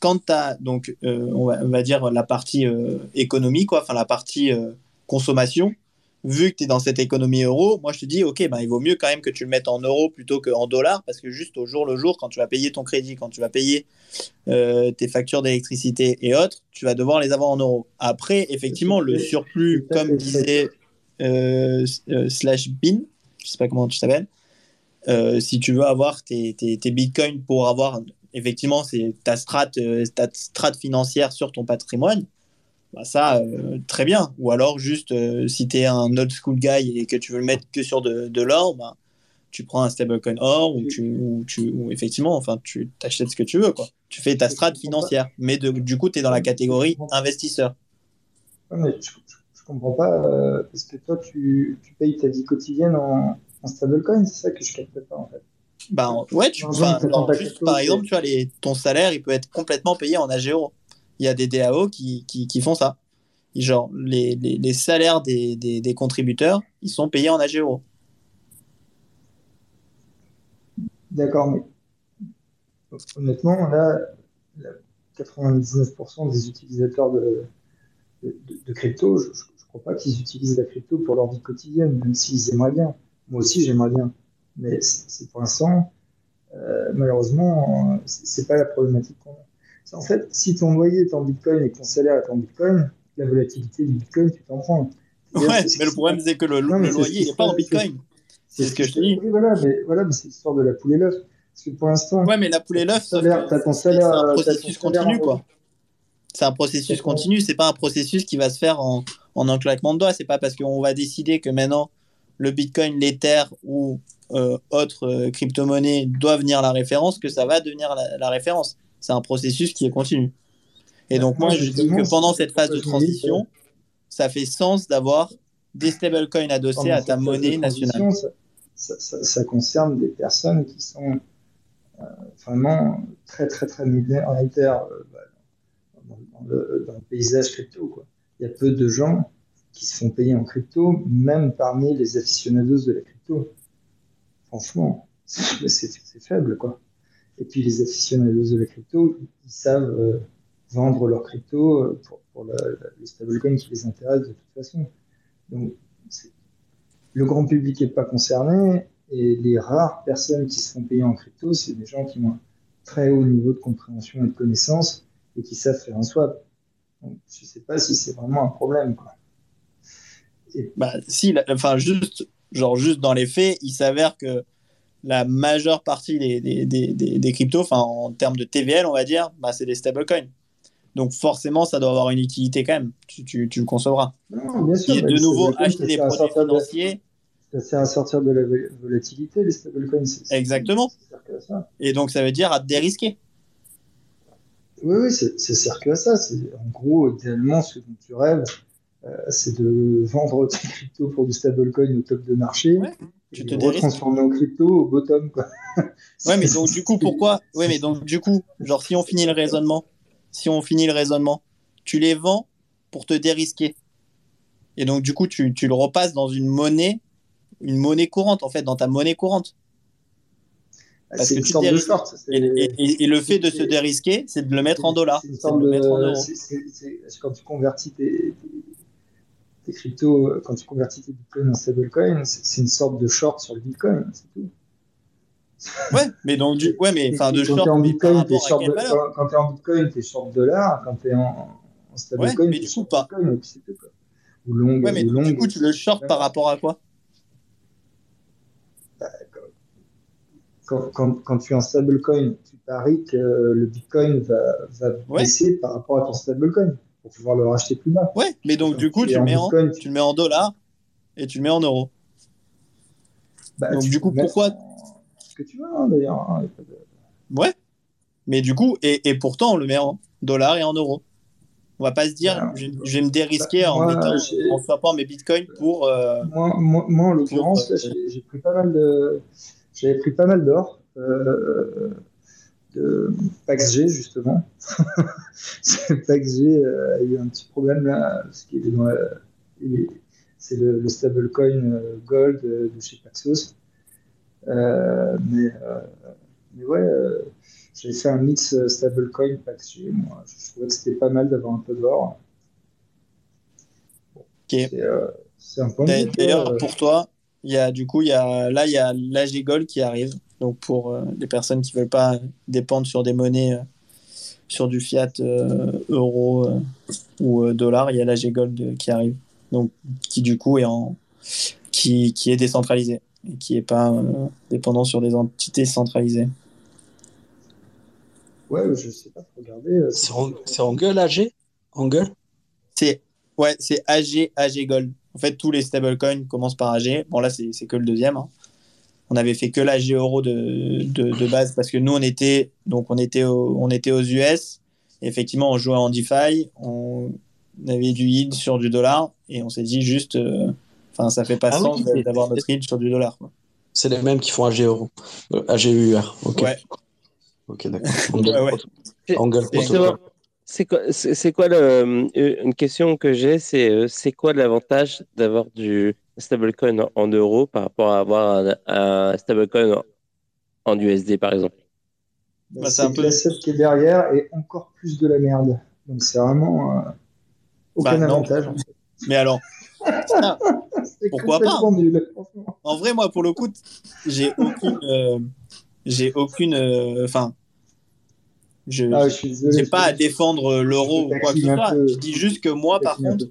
quand tu as, donc, euh, on, va, dire la partie euh, économie, quoi, enfin, la partie euh, consommation, vu que tu es dans cette économie euro, moi je te dis, ok, ben, il vaut mieux quand même que tu le mettes en euros plutôt qu'en dollars, parce que juste au jour le jour, quand tu vas payer ton crédit, quand tu vas payer euh, tes factures d'électricité et autres, tu vas devoir les avoir en euros. Après, effectivement, le surplus, comme disait euh, euh, Slash Bin, je sais pas comment tu t'appelles, si tu veux avoir tes, tes, tes bitcoins pour avoir effectivement ta strat, euh, ta strat financière sur ton patrimoine, bah ça, euh, très bien. Ou alors, juste, euh, si tu es un old school guy et que tu veux le mettre que sur de, de l'or, bah, tu prends un stablecoin or ou, tu, ou, tu, ou effectivement, enfin, tu t'achètes ce que tu veux. Quoi. Tu fais ta strat financière. Mais de, du coup, tu es dans la catégorie investisseur. Ouais, mais je, je, comprends pas, euh, parce que toi, tu, tu payes ta vie quotidienne en, en stablecoin, c'est ça que je capte pas, en fait. Bah, ouais, tu, Non, juste, par exemple, tu vois, les, ton salaire, il peut être complètement payé en AGO. Il y a des DAO qui, qui, font ça. Genre, les, les, salaires des, des, contributeurs, ils sont payés en AGO. D'accord, mais honnêtement, là, la- 99% des utilisateurs de, de, crypto, je ne crois pas qu'ils utilisent la crypto pour leur vie quotidienne, même s'ils aimeraient bien. Moi aussi, j'aimerais bien. Mais c'est pour l'instant, euh, malheureusement, c'est pas la problématique qu'on a. C'est En fait, si ton loyer est en bitcoin et ton salaire est en bitcoin, la volatilité du bitcoin, tu t'en prends. Ouais, mais le problème, c'est que le, Non, loyer, n'est pas en bitcoin. C'est ce que je te dis. Oui, voilà, mais, voilà, mais c'est l'histoire de la poule et l'œuf. Parce que pour l'instant, Ouais, mais la poule et l'œuf, c'est un processus continu, quoi. C'est un processus continu, c'est pas un processus qui va se faire en, en un claquement de doigts. C'est pas parce qu'on va décider que maintenant le Bitcoin, l'Ether ou euh, autre euh, crypto-monnaie doit venir la référence que ça va devenir la, la référence. C'est un processus qui est continu. Et donc, moi, je dis que pendant cette phase de transition, ça fait sens d'avoir des stablecoins adossés à ta monnaie nationale. Ça, ça- ça- ça concerne des personnes qui sont euh, vraiment très très très minoritaires euh, dans, dans le, dans le paysage crypto. Quoi. Il y a peu de gens qui se font payer en crypto, même parmi les aficionados de la crypto. Franchement, c'est faible quoi. Et puis les aficionados de la crypto, ils savent euh, vendre leur crypto euh, pour, pour le, le stablecoin qui les intéresse de toute façon. Donc, le grand public n'est pas concerné et les rares personnes qui se font payer en crypto, c'est des gens qui ont un très haut niveau de compréhension et de connaissance et qui savent faire un swap. Donc, je ne sais pas si c'est vraiment un problème. Quoi. Bah, si, la- enfin, juste, genre, juste dans les faits, il s'avère que la majeure partie des, des, des, des, cryptos, enfin, en termes de TVL, on va dire, bah, c'est des stablecoins. Donc, forcément, ça doit avoir une utilité quand même. Tu, tu, tu le concevras. Non, bien sûr. Et de nouveau, acheter des produits financiers. Ça sert à sortir de la vol- volatilité, les stablecoins. c'est- c'est- Exactement. Et donc, ça veut dire à te dérisquer. Oui, oui, c'est- que à ça. C'est en gros, idéalement, ce dont tu rêves, euh, c'est de vendre tes cryptos pour du stablecoin au top de marché. Ouais, tu te retransformer en crypto au bottom, quoi. Ouais, mais donc, du coup, pourquoi Ouais, mais donc, du coup, genre, si on finit le raisonnement, si on finit le raisonnement, tu les vends pour te dérisquer. Et donc, du coup, tu, tu le repasses dans une monnaie, une monnaie courante, en fait, dans ta monnaie courante. Parce C'est que une tu sorte te de short. Et, et- le fait de se dérisquer, c'est de le mettre en dollars. C'est de le mettre en c'est Quand tu convertis tes, tes- cryptos, euh, quand tu convertis tes bitcoins en stablecoin, c'est une sorte de short sur le bitcoin, c'est tout. Ouais, mais donc, du, ouais, mais enfin, de quand short, t'es en mais bitcoin, à short de- quand, quand t'es en bitcoin, t'es short dollar, quand t'es en, en Ouais, stablecoin, mais t'es du coup, short pas. bitcoin, tout, quoi. Ou long, Ouais, mais ou long. du coup, tu le short par rapport à quoi? Quand, quand, quand tu es en stablecoin, tu paries que le bitcoin va, va Ouais. baisser par rapport à ton stablecoin pour pouvoir le racheter plus bas. Ouais, mais donc, du coup, tu le mets en, tu le mets en dollars et tu le mets en euros. Bah, Donc, du coup, pourquoi- Ce que tu veux, hein, d'ailleurs. hein, de- Ouais. Mais du coup, et, et pourtant, on le met en dollars et en euros. On va pas se dire, Bah, je, je vais me dérisquer bah, en, moi, mettant, en swappant mes bitcoins pour. euh, Moi, moi, moi, en l'occurrence, euh, j'ai j'ai pris pas mal de, j'avais pris pas mal d'or, euh, de PaxG justement. PaxG euh, a eu un petit problème là, parce qu'il est dans la, c'est le, le stablecoin euh, Gold euh, de chez Paxos. Euh, mais, euh, mais ouais, euh, j'ai fait un mix euh, stablecoin PaxG. Moi, je trouvais que c'était pas mal d'avoir un peu d'or. Euh, c'est un point. D'ailleurs, euh, pour toi, il y a du coup, il y a là, il y a l'AG Gold qui arrive. Donc pour euh, les personnes qui veulent pas dépendre sur des monnaies, euh, sur du fiat euh, euro euh, ou euh, dollar, il y a l'AG Gold euh, qui arrive. Donc qui du coup est en qui, qui est décentralisé et qui est pas euh, dépendant sur des entités centralisées. Ouais, je sais pas, euh, C'est en, c'est en gueule AG En gueule? C'est ouais, c'est AG AG Gold. En fait, tous les stablecoins commencent par AG. Bon là, c'est c'est que le deuxième. hein. On avait fait que l'AG euro de, de, de base parce que nous on était donc on était au- on était aux US. Et effectivement, on jouait en DeFi, on avait du yield sur du dollar et on s'est dit juste, euh, enfin ça fait pas Ah sens oui. d'avoir notre yield sur du dollar. C'est les mêmes qui font AG euro. Euh, AGUR. Ok. Ouais. Ok, d'accord. C'est quoi, c'est quoi le, euh, une question que j'ai, c'est euh, c'est quoi l'avantage d'avoir du stablecoin en, en euros par rapport à avoir un, un stablecoin en, en USD par exemple Bah, Bah, c'est c'est un que peu- l'asset qui est derrière est encore plus de la merde. Donc c'est vraiment euh, aucun Bah, avantage. en fait. Mais alors, C'est Pourquoi pas, nul, en vrai, moi pour le coup, j'ai aucune, euh, j'ai aucune, euh, enfin, je, Ah, j'ai je- pas à défendre l'euro ou quoi que ce soit. Je dis juste que moi, par contre, peu.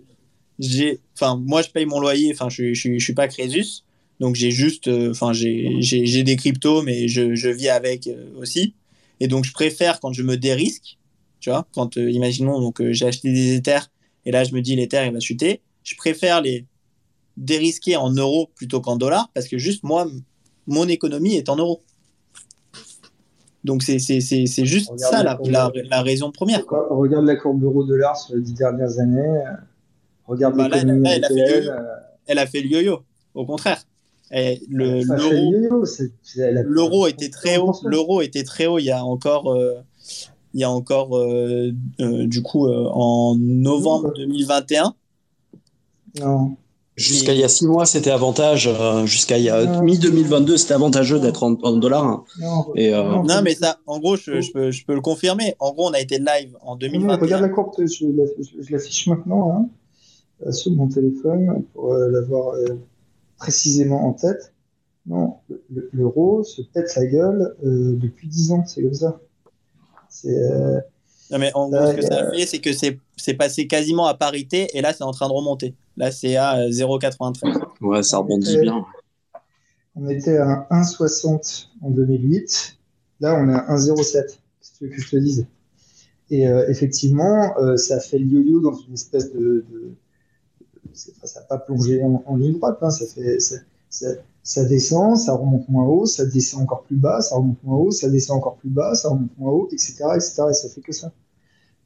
J'ai, enfin, moi, je paye mon loyer. Enfin, je, je, je suis pas Crésus, donc j'ai juste, euh, enfin, j'ai, j'ai, des cryptos, mais je, je vis avec euh, aussi. Et donc, je préfère quand je me dérisque, tu vois, quand, euh, imaginons, donc euh, j'ai acheté des Ethers et là, je me dis l'Ether il va chuter. Je préfère les dérisquer en euros plutôt qu'en dollars parce que juste moi, mon économie est en euros. Donc c'est juste Regarde ça la la, raison première. Quoi. Quoi, regarde la courbe euro-dollar sur les dix dernières années. Regarde Bah, là, l'économie là, elle a fait le- euh, Elle a fait le yo-yo, au contraire. L'euro était très haut. 30%. L'euro était très haut il y a encore, euh, il y a encore euh, euh, du coup euh, en novembre 2021. Non. Jusqu'à il y a six mois, c'était avantage. euh, Jusqu'à il y a Non. mi-2022, c'était avantageux d'être en, en dollars. hein. Non, Et, euh, non, Non mais ça, en gros, je, je peux, je peux le confirmer. En gros, on a été live en Non, 2021. regarde la courbe, je, la- je- je l'affiche maintenant hein, sur mon téléphone pour euh, l'avoir euh, précisément en tête. Non, le- le- l'euro se pète la gueule euh, depuis 10 ans, c'est comme ça. C'est euh, Non, mais en gros, ce que ça a euh, fait, c'est que c'est c'est passé quasiment à parité et là, c'est en train de remonter. Là, c'est à euh, 0,93. ouais, ça rebondit Euh, bien. on était à 1,60 en 2008. Là, on est à 1,07. Qu'est-ce que tu veux que je te dise Et euh, effectivement, euh, ça a fait le yo-yo dans une espèce de. c'est- ça n'a pas plongé en, en ligne droite. hein. Ça, fait, ça, ça, ça descend, ça remonte moins haut, ça descend encore plus bas, ça remonte moins haut, ça descend encore plus bas, ça remonte moins haut, etc. etc. et ça fait que ça.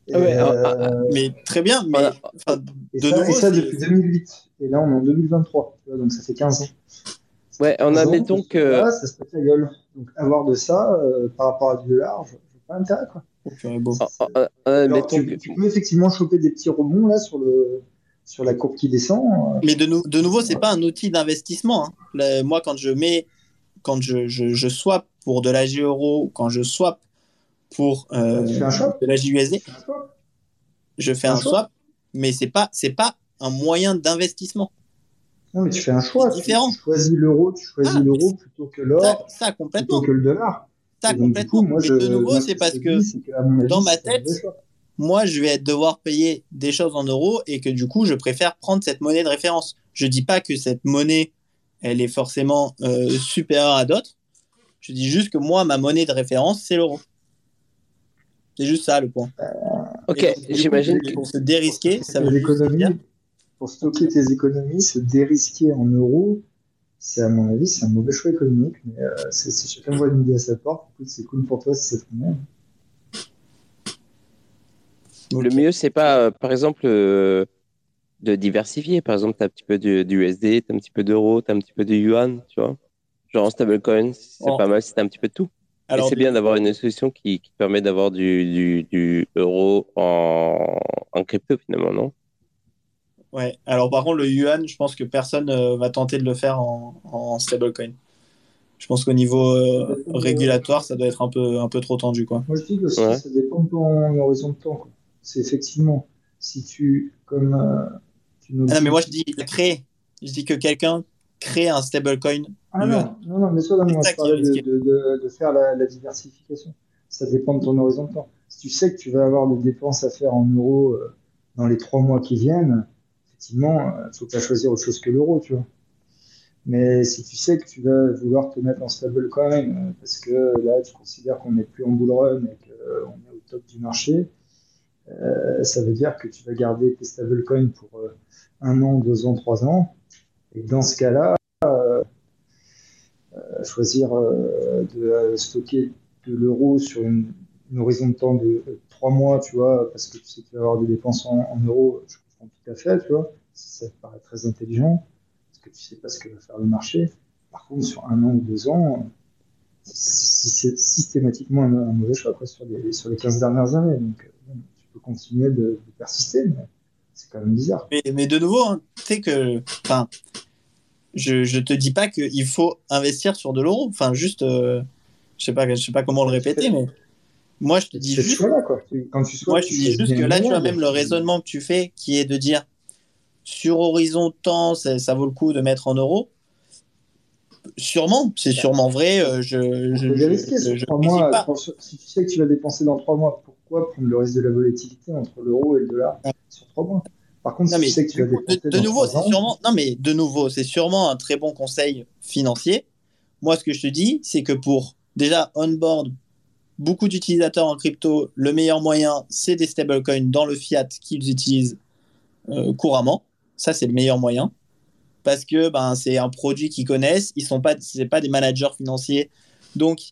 Et, Ah ouais, euh, Mais très bien, mais Voilà. enfin, et ça, nouveau, et ça depuis 2008. Et là, on est en 2023. tu vois, donc ça fait 15 ans. Ouais, on 15 ans, admettons que. Là, ça se pète la gueule. Donc, avoir de ça euh, par rapport à du dollar, je n'ai pas intérêt. Quoi. Oh, Alors, tu, que. tu peux effectivement choper des petits rebonds là sur, le, sur la courbe qui descend. euh, Mais de, nou- de nouveau, c'est pas un outil d'investissement. hein. Moi, quand je mets, quand je, je, je swap pour de la euro, ou quand je swap pour euh, swap? de la JUSD, je fais Un swap? swap, mais c'est pas, c'est pas un moyen d'investissement. Non, mais tu fais un choix. Différent. tu choisis l'euro, tu choisis Ah, l'euro plutôt que Ça, l'or, ça complètement. plutôt que le dollar. Ça donc, du coup, complètement. moi, mais je, de nouveau, c'est ce parce que avis, dans ma tête. Moi, je vais devoir payer des choses en euros et que du coup, je préfère prendre cette monnaie de référence. Je dis pas que cette monnaie, elle est forcément euh, supérieure à d'autres. Je dis juste que moi, ma monnaie de référence, c'est l'euro. C'est juste ça le point. Ok, du coup, j'imagine que. Pour se dérisquer, ça Tes veut dire- pour stocker tes économies, se dérisquer en euros, c'est à mon avis, c'est un mauvais choix économique. Mais euh, c'est, c'est chacun voit une idée à sa porte. C'est cool pour toi si ça te Le mieux, c'est pas, euh, par exemple, euh, de diversifier. Par exemple, tu as un petit peu du, du USD, tu as un petit peu d'euros, tu as un petit peu de yuan, tu vois. Genre en stablecoin, c'est Oh. pas mal si tu un petit peu de tout. Et Alors, c'est bien d'avoir une solution qui, permet d'avoir du, du, du euro en, en crypto, finalement, non? Ouais. Alors par contre, le yuan, je pense que personne euh, va tenter de le faire en, en stablecoin. Je pense qu'au niveau euh, régulatoire, ça doit être un peu, un peu trop tendu, quoi. Moi, je dis que ça, Ouais. ça dépend de ton horizon de temps. quoi. C'est effectivement, si tu, comme euh, tu nous Ah non, mais moi je dis créer. Je dis que quelqu'un crée un stablecoin. Ah non, non, non, mais ça, non, est parlais de, de, de, de faire la, la diversification. Ça dépend de ton horizon de temps. Si tu sais que tu vas avoir des dépenses à faire en euros euh, dans les trois mois qui viennent, effectivement, il faut pas choisir autre chose que l'euro, tu vois. Mais si tu sais que tu vas vouloir te mettre en stablecoin euh, parce que là, tu considères qu'on n'est plus en bull run et qu'on est au top du marché, euh, ça veut dire que tu vas garder tes stablecoins pour euh, un an, deux ans, trois ans. Et dans ce cas-là, euh, choisir de stocker de l'euro sur une, une horizon de temps de trois mois, tu vois, parce que tu sais que tu vas avoir des dépenses en, euros, je comprends tout à fait, tu vois, ça te paraît très intelligent, parce que tu sais pas ce que va faire le marché. Par contre, sur un an ou deux ans, si c'est systématiquement un, un mauvais choix quoi, sur, les, sur les 15 dernières années. Donc, peux continuer de, de persister, mais c'est quand même bizarre. Mais, mais de nouveau, hein, tu sais que. Enfin, je, je te dis pas qu'il faut investir sur de l'euro. Enfin, juste. euh, je sais pas, je sais pas comment le répéter, mais. Moi, je te dis juste. choix-là, quoi. Tu- Quand tu sois, Moi, je te dis juste que là, tu vois, même le raisonnement que tu fais, qui est de dire sur horizon temps, ça, ça vaut le coup de mettre en euros. Sûrement, c'est sûrement vrai. euh, Je, je, Je, mois. pas. pour- si tu sais que tu vas dépenser dans trois mois, pourquoi prendre le risque de la volatilité entre l'euro et le dollar sur trois mois Par contre, Non, si mais tu sais que tu vas de, dépenser de dans nouveau, c'est ans, sûrement. Non, mais de nouveau, c'est sûrement un très bon conseil financier. Moi, ce que je te dis, c'est que pour déjà on-board beaucoup d'utilisateurs en crypto, le meilleur moyen, c'est des stablecoins dans le fiat qu'ils utilisent euh, couramment. Ça, c'est le meilleur moyen. Parce que ben, c'est un produit qu'ils connaissent. Ils sont pas, c'est pas des managers financiers. Donc,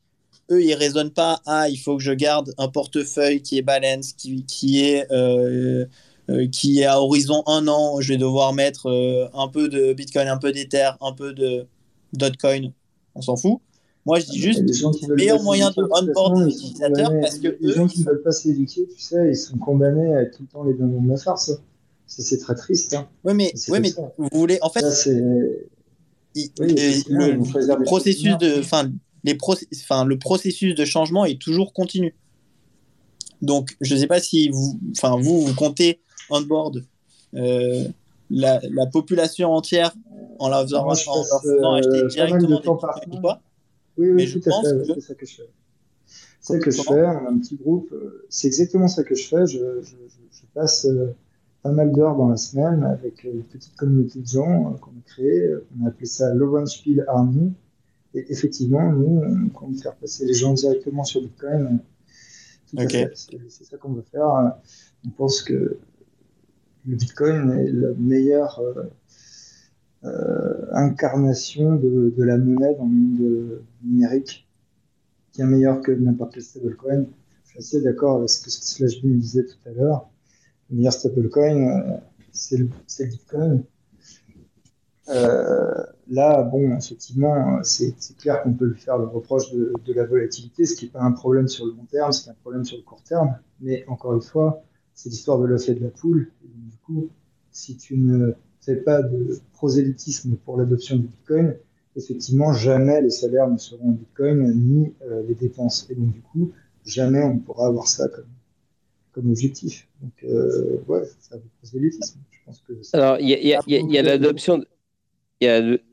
eux, ils raisonnent pas. Ah, il faut que je garde un portefeuille qui est balance, qui, qui est euh, euh, qui est à horizon un an. Je vais devoir mettre euh, un peu de Bitcoin, un peu d'Ether, un peu de Dotcoin. On s'en fout. Moi, je dis juste les gens qui veulent meilleur moyen de onboard sont utilisateurs parce que les eux, gens qui ne veulent pas s'éduquer, tu sais, ils sont condamnés à tout le temps les dindons de la farce. C'est très triste. Hein. Ouais, mais, comme mais ça. vous voulez, en fait, c'est. il- Oui, le- le, le processus de, bien. Les process- enfin, le processus de changement est toujours continu. Donc, je ne sais pas si vous, enfin, vous, vous comptez on board euh, la, la population entière en leur faisant, Moi, je en euh, acheter directement des ou pas. Oui, oui, Mais je tout à pense fait. que- C'est ça que je fais. C'est ça que je fais. On a un petit groupe. euh, C'est exactement ça que je fais. Je, je, je- je passe pas mal d'heures dans la semaine avec une petite communauté de gens qu'on a créée. On a appelé ça Lovenspiel Army. Et effectivement, nous, on compte faire passer les gens directement sur Bitcoin. Tout à Ok. fait. C'est ça qu'on veut faire. On pense que le Bitcoin est la meilleure euh, euh, incarnation de, de la monnaie dans le monde euh, numérique, bien meilleure que n'importe quel stablecoin. Je suis assez d'accord avec ce que Slash Bean disait tout à l'heure. Le meilleur stablecoin, c'est le, le Bitcoin. Euh, là, bon, effectivement, c'est clair qu'on peut lui faire le reproche de, de la volatilité, ce qui n'est pas un problème sur le long terme, c'est un problème sur le court terme. Mais encore une fois, c'est l'histoire de l'œuf et de la poule. Et donc, du coup, si tu ne fais pas de prosélytisme pour l'adoption du Bitcoin, effectivement, jamais les salaires ne seront en Bitcoin ni euh, les dépenses. Et donc, du coup, jamais on ne pourra avoir ça comme, comme objectif. Donc, euh, ouais, c'est un prosélytisme. Je pense que Alors, il y a, a- a- a l'adoption. Il y a le-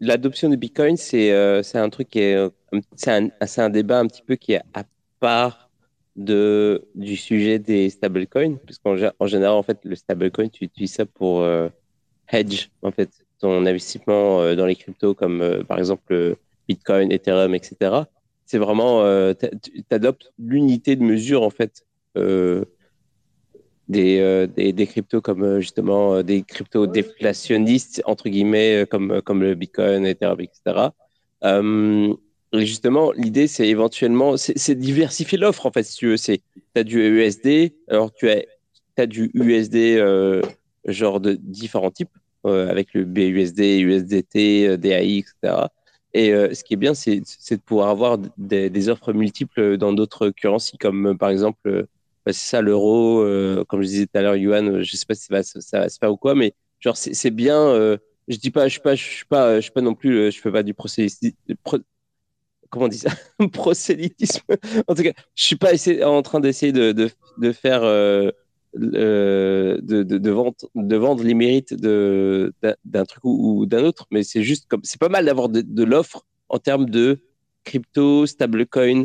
l'adoption du Bitcoin, c'est euh, c'est un truc qui est, euh, c'est un, un débat un petit peu qui est à part de du sujet des stablecoins, parce qu'en gé- en général, en fait, le stablecoin, tu utilises ça pour euh, hedge, en fait, ton investissement dans les cryptos, comme par exemple Bitcoin, Ethereum, etc. C'est vraiment, tu adoptes l'unité de mesure, en fait, des, euh, des, des cryptos comme euh, justement euh, des cryptos déflationnistes, entre guillemets, comme, comme le Bitcoin, Ethereum, etc. Et justement, l'idée, c'est éventuellement, c'est diversifier l'offre, en fait, si tu veux. Tu as du USD, alors tu as, as du USD euh, genre de différents types, euh, avec le BUSD, USDT, DAI, etc. Et euh, ce qui est bien, c'est de pouvoir avoir des, des offres multiples dans d'autres currencies, comme par exemple, c'est ça l'euro, euh, comme je disais tout à l'heure, Yuan, euh, je sais pas si ça va, se- faire ou quoi, mais genre c'est bien. euh, je dis pas, je suis pas, je suis pas, je suis pas non plus, je fais pas du prosélytisme. pro- comment on dit ça? Prosélytisme. en tout cas, je suis pas en train d'essayer de, de, de faire, de, de, de, vendre, les mérites d'un- truc ou, ou d'un autre, mais c'est juste comme, c'est pas mal d'avoir de l'offre en termes de crypto, stablecoin,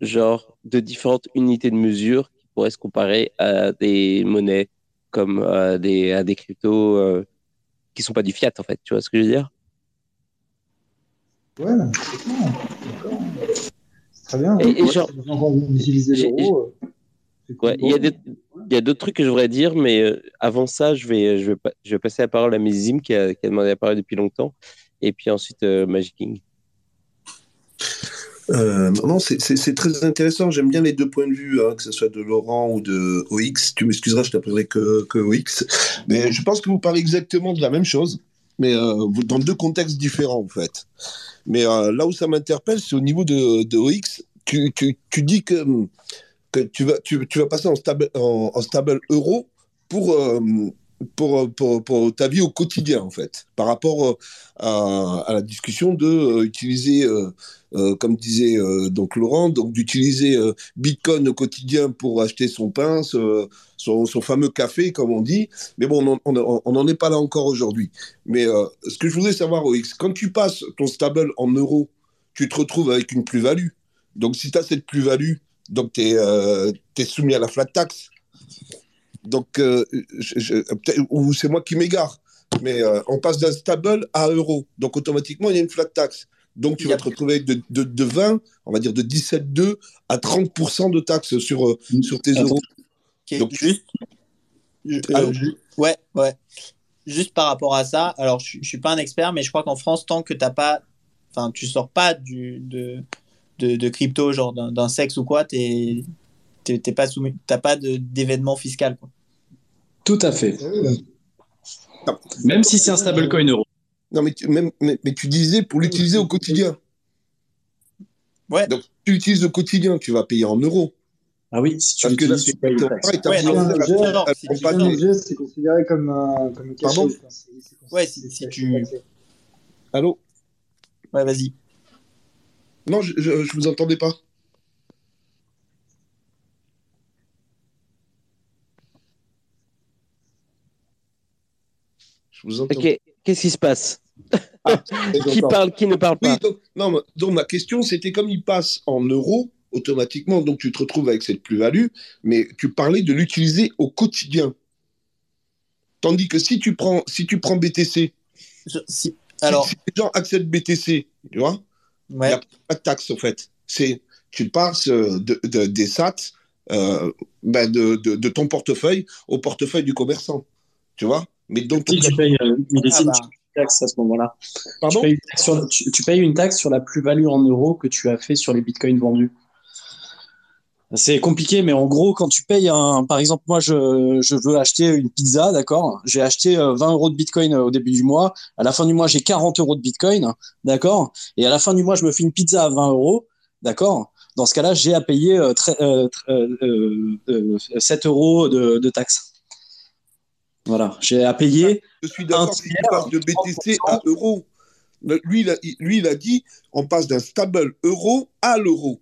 genre de différentes unités de mesure qui pourraient se comparer à des monnaies comme à des, à des cryptos euh, qui sont pas du fiat en fait. Tu vois ce que je veux dire? Ouais. C'est très bien. Et- genre- utiliser l'euro. euh, Ouais, il y a des, Ouais. il y a d'autres trucs que je voudrais dire, mais euh, avant ça, je vais, je vais, je vais passer la parole à Mizim qui a, qui a demandé la parole depuis longtemps, et puis ensuite euh, Magic King. Euh, non, c'est- très intéressant. J'aime bien les deux points de vue, hein, que ce soit de Laurent ou de OX. Tu m'excuseras, je t'appellerai que, que OX. Mais je pense que vous parlez exactement de la même chose, mais euh, dans deux contextes différents, en fait. Mais euh, là où ça m'interpelle, c'est au niveau de, OX. Tu, tu, tu dis que, que tu, vas, tu, tu vas passer en stable, en, stable euro pour, pour, ta vie au quotidien, en fait, par rapport euh, à, la discussion de euh, euh, comme disait donc Laurent, donc d'utiliser Bitcoin au quotidien pour acheter son pain, son, son fameux café, comme on dit. Mais bon, on n'en est pas là encore aujourd'hui. Mais ce que je voudrais savoir, OX, quand tu passes ton stable en euros, tu te retrouves avec une plus-value. Donc, si tu as cette plus-value, donc tu es, soumis à la flat tax. Donc, euh, c'est moi qui m'égare, mais euh, on passe d'un stable à euro. Donc, automatiquement, il y a une flat tax. Donc, tu Il vas te retrouver avec de, de, de 20, on va dire de 17,2 à 30% de taxes sur, euh, sur tes euros. Ok, Donc, juste, je- euh, ouais, ouais. Juste par rapport à ça, alors je, je suis pas un expert, mais je crois qu'en France, tant que t'as pas, enfin, tu sors pas du de de, de crypto, genre d'un sexe ou quoi, t'es t'es pas soumis, t'as pas de- d'événement fiscal, quoi. Tout à fait. Oui, Même si c'est un stablecoin euro. Non, mais tu, même, mais, mais tu disais pour l'utiliser au quotidien. Ouais. Donc, tu l'utilises au quotidien, tu vas payer en euros. Ah oui, si tu Parce que là, l'utilises, c'est tu payes c'est considéré comme. Pardon enfin, c'est- c'est Ouais, si- si c'est tu-. Allô? Ouais, vas-y. Non, je, je, je vous entendais pas. Je vous entends. Ok, qu'est-ce qui se passe Et Qui parle, qui ne parle Oui, pas donc, non, mais- donc ma question, c'était comme il passe en euros, automatiquement, donc tu te retrouves avec cette plus-value, mais tu parlais de l'utiliser au quotidien. Tandis que si tu prends, si tu prends BTC, Je- si- alors, si, les gens acceptent BTC, tu vois, il ouais. n'y a pas de taxe en fait. C'est, tu passes euh, de, de- des SAT, euh, ben, de, de, de ton portefeuille au portefeuille du commerçant, tu vois. Mais donc, Si tu payes euh, une Ah bah, taxe à ce moment-là. Tu payes, une taxe sur, tu, tu payes une taxe sur la plus-value en euros que tu as fait sur les bitcoins vendus. C'est compliqué, mais en gros, quand tu payes un, par exemple, moi, je, je veux acheter une pizza, d'accord? J'ai acheté euh, 20 euros de bitcoin euh, au début du mois. À la fin du mois, j'ai 40 euros de bitcoin, d'accord? Et à la fin du mois, je me fais une pizza à 20 euros, d'accord? Dans ce cas-là, j'ai à payer euh, très- euh, très- euh, euh, euh, 7 euros de, de taxes. Voilà, j'ai à payer. Je suis d'accord passes de BTC à euro. Lui, il a, lui, il a dit on passe d'un stable euro à l'euro.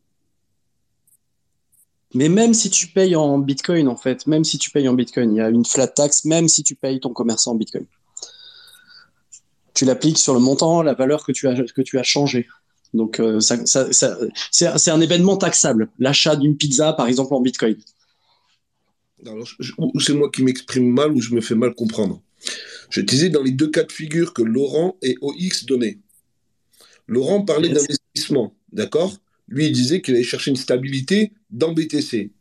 Mais même si tu payes en bitcoin, en fait, même si tu payes en bitcoin, il y a une flat tax, même si tu payes ton commerçant en bitcoin. Tu l'appliques sur le montant, la valeur que tu as, que tu as changé. Donc, euh, ça, ça, c'est un événement taxable. L'achat d'une pizza, par exemple, en bitcoin. Alors, je- je- ou c'est moi qui m'exprime mal ou je me fais mal comprendre. Je disais dans les deux cas de figure que Laurent et OX donnaient. Laurent parlait d'investissement, d'accord? Lui, il disait qu'il allait chercher une stabilité dans BTC.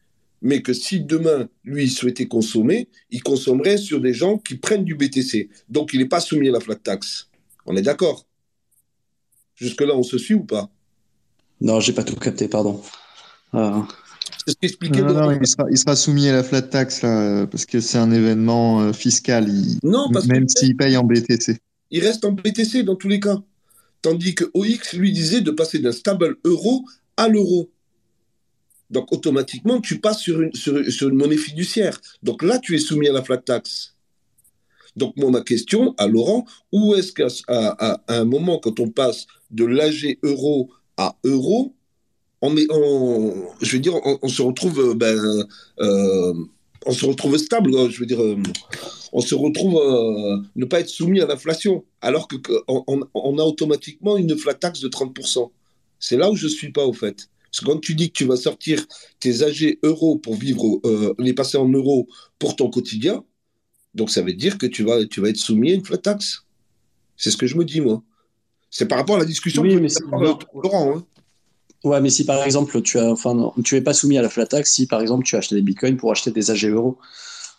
Mais que si demain, lui, il souhaitait consommer, il consommerait sur des gens qui prennent du BTC. Donc, il n'est pas soumis à la flat tax. On est d'accord? Jusque-là, on se suit ou pas? Non, j'ai pas tout capté, pardon. Euh, Non, non, il, sera, il sera soumis à la flat tax là, euh, parce que c'est un événement euh, fiscal, il- Non, parce même s'il paye en BTC. il reste en BTC dans tous les cas. Tandis que OX lui disait de passer d'un stable euro à l'euro. Donc automatiquement, tu passes sur une, sur, sur une monnaie fiduciaire. Donc là, tu es soumis à la flat tax. Donc moi, ma question à Laurent, où est-ce qu'à à, à- à un moment, quand on passe de l'AG euro à euro, on est, on, je veux dire, on, on se retrouve, euh, ben, euh, on se retrouve stable. quoi. Je veux dire, euh, on se retrouve euh, ne pas être soumis à l'inflation, alors que, que- on, on- on a automatiquement une flat tax de 30%. C'est là où je suis pas au fait. Parce que quand tu dis que tu vas sortir tes AG euros pour vivre, euh, les passer en euros pour ton quotidien, donc ça veut dire que tu vas, tu vas être soumis à une flat tax. C'est ce que je me dis moi. C'est par rapport à la discussion Oui, que mais c'est- Laurent. hein. Ouais, mais si par exemple tu as, enfin, tu es pas soumis à la flat tax, si par exemple tu as acheté des bitcoins pour acheter des AG euros,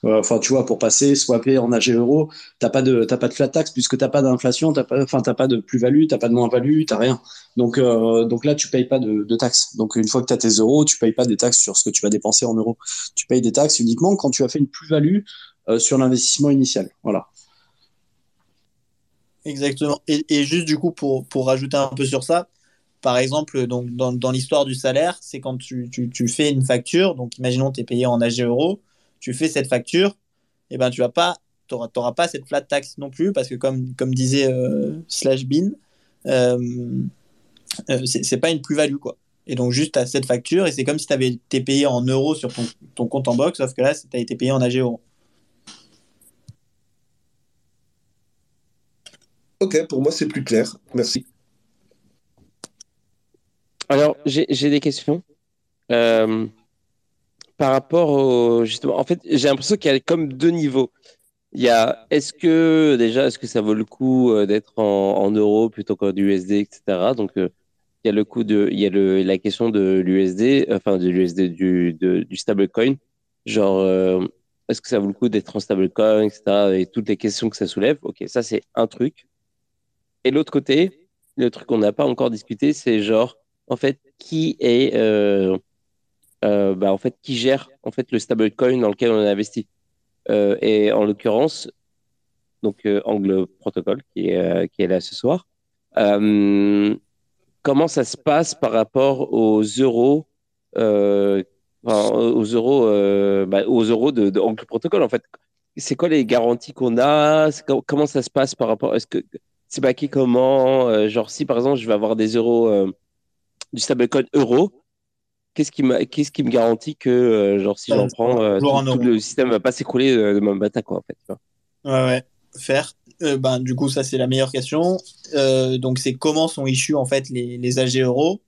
Euh, enfin tu vois, pour passer, swapper en AG euros, t'as pas de, t'as pas de flat tax puisque t'as pas d'inflation, t'as pas, pas de plus-value, t'as pas de moins-value, t'as rien. Donc, euh, là tu payes pas de, taxes. Donc une fois que t'as tes euros, tu payes pas des taxes sur ce que tu vas dépenser en euros. Tu payes des taxes uniquement quand tu as fait une plus-value euh, sur l'investissement initial. Voilà. Exactement. Et, et juste du coup, pour, pour rajouter un peu sur ça, par exemple, donc, dans, l'histoire du salaire, c'est quand tu, tu, tu fais une facture, donc imaginons tu es payé en AG euros, tu fais cette facture, et ben tu vas pas, t'auras pas cette flat tax non plus, parce que comme, disait euh, Slash Bean, euh, euh, c'est pas une plus-value quoi. Et donc juste tu as cette facture, et c'est comme si tu avais été payé en euros sur ton, ton compte en box, sauf que là, tu as été payé en AG euros. Ok, pour moi c'est plus clair. Merci. Alors, j'ai des questions. Euh, par rapport au justement, en fait, j'ai l'impression qu'il y a comme deux niveaux. Il y a, est-ce que déjà, est-ce que ça vaut le coup euh, d'être en, en euros plutôt qu'en USD, etc. Donc, euh, il y a le coup de, il y a le, la question de l'USD, enfin de l'USD du, du stablecoin. Genre, est-ce que ça vaut le coup d'être en stablecoin, etc. Et toutes les questions que ça soulève? Ok, ça c'est un truc. Et l'autre côté, le truc qu'on n'a pas encore discuté, c'est genre, en fait, qui est, euh, euh, bah, en fait, qui gère en fait le stablecoin dans lequel on a investi. Euh, et en l'occurrence, donc Angle Protocol qui est, qui est là ce soir. Comment ça se passe par rapport aux euros, enfin, aux euros, bah, aux euros de, Angle Protocol en fait? C'est quoi les garanties qu'on a? Comment ça se passe par rapport? Est-ce que c'est backé comment Genre si par exemple je vais avoir des euros du stablecoin euro, qu'est-ce qui me qu'est-ce qui me garantit que euh, genre si Ça j'en prends euh, tout, le système va pas s'écrouler euh, de même bata quoi en fait. tu vois. Ouais, ouais. Faire. Euh, ben, du coup, ça, c'est la meilleure question. Euh, donc, c'est comment sont issus, en fait, les, les AG euros.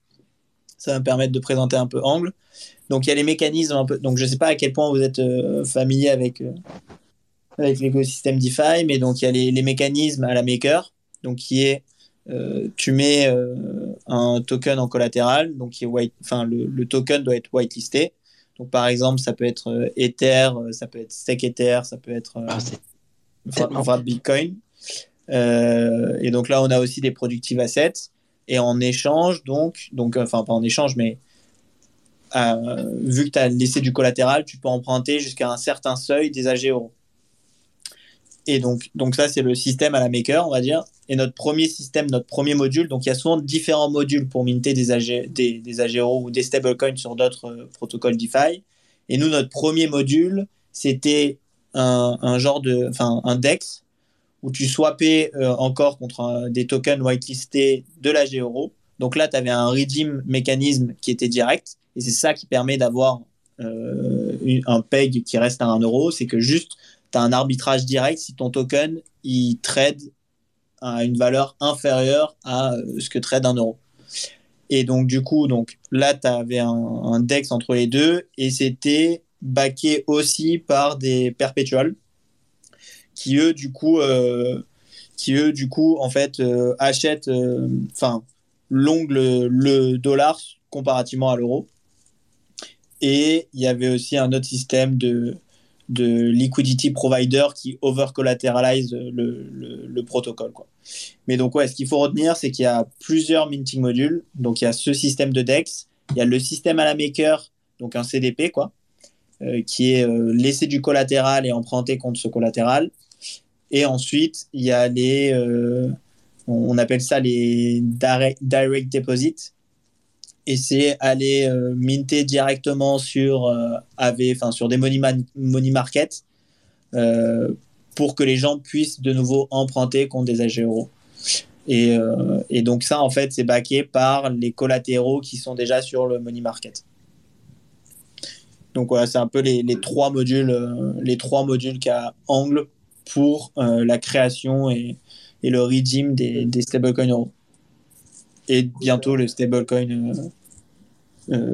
Ça va me permettre de présenter un peu Angle. Donc, il y a les mécanismes un peu. Donc, je sais pas à quel point vous êtes euh, familier avec, avec l'écosystème DeFi, mais donc, il y a les, les mécanismes à la maker. Donc, qui est. euh, tu mets euh, un token en collatéral, donc qui est white, enfin le, le token doit être whitelisté. Donc par exemple, ça peut être euh, Ether, ça peut être Stake Ether, ça peut être Ah, enfin, enfin, Bitcoin. Et donc là, on a aussi des productive assets. Et en échange, donc, donc enfin pas en échange, mais vu que tu as laissé du collatéral, tu peux emprunter jusqu'à un certain seuil des AG euros. Et donc, donc ça, c'est le système à la maker, on va dire. Et notre premier système, notre premier module, donc il y a souvent différents modules pour minter des AG, ou des stablecoins sur d'autres euh, protocoles DeFi. Et nous, notre premier module, c'était un, genre de, enfin, un DEX où tu swappais euh, encore contre un- des tokens whitelistés de l'AG euro. Donc là, tu avais un redeem mécanisme qui était direct. Et c'est ça qui permet d'avoir euh, un peg qui reste à 1 euro. C'est que juste, tu as un arbitrage direct si ton token, il trade à une valeur inférieure à euh, ce que trade 1 euro. Et donc, du coup, donc, là, tu avais un, un DEX entre les deux et c'était backé aussi par des perpétuals qui eux du coup euh, qui eux du coup en fait euh, achètent euh, enfin l'ongle le dollar comparativement à l'euro et il y avait aussi un autre système de de liquidity provider qui over collateralize le, le, le protocole quoi. Mais donc ouais ce qu'il faut retenir c'est qu'il y a plusieurs minting modules. Donc il y a ce système de DEX il y a le système à la maker donc un CDP quoi euh, qui est euh, du collatéral et emprunter contre ce collatéral. Et ensuite, il y a les, euh, on appelle ça les direct, direct deposit. Et c'est aller euh, minter directement sur euh, AV, enfin sur des money, man- money market, euh, pour que les gens puissent de nouveau emprunter contre des AG euros. Et, euh, et donc ça, en fait, c'est backé par les collatéraux qui sont déjà sur le money market. Donc voilà, c'est un peu les, trois modules, les trois modules qu'a Angle pour la création et, et le redeem des, des stablecoins euros. Et bientôt le stablecoin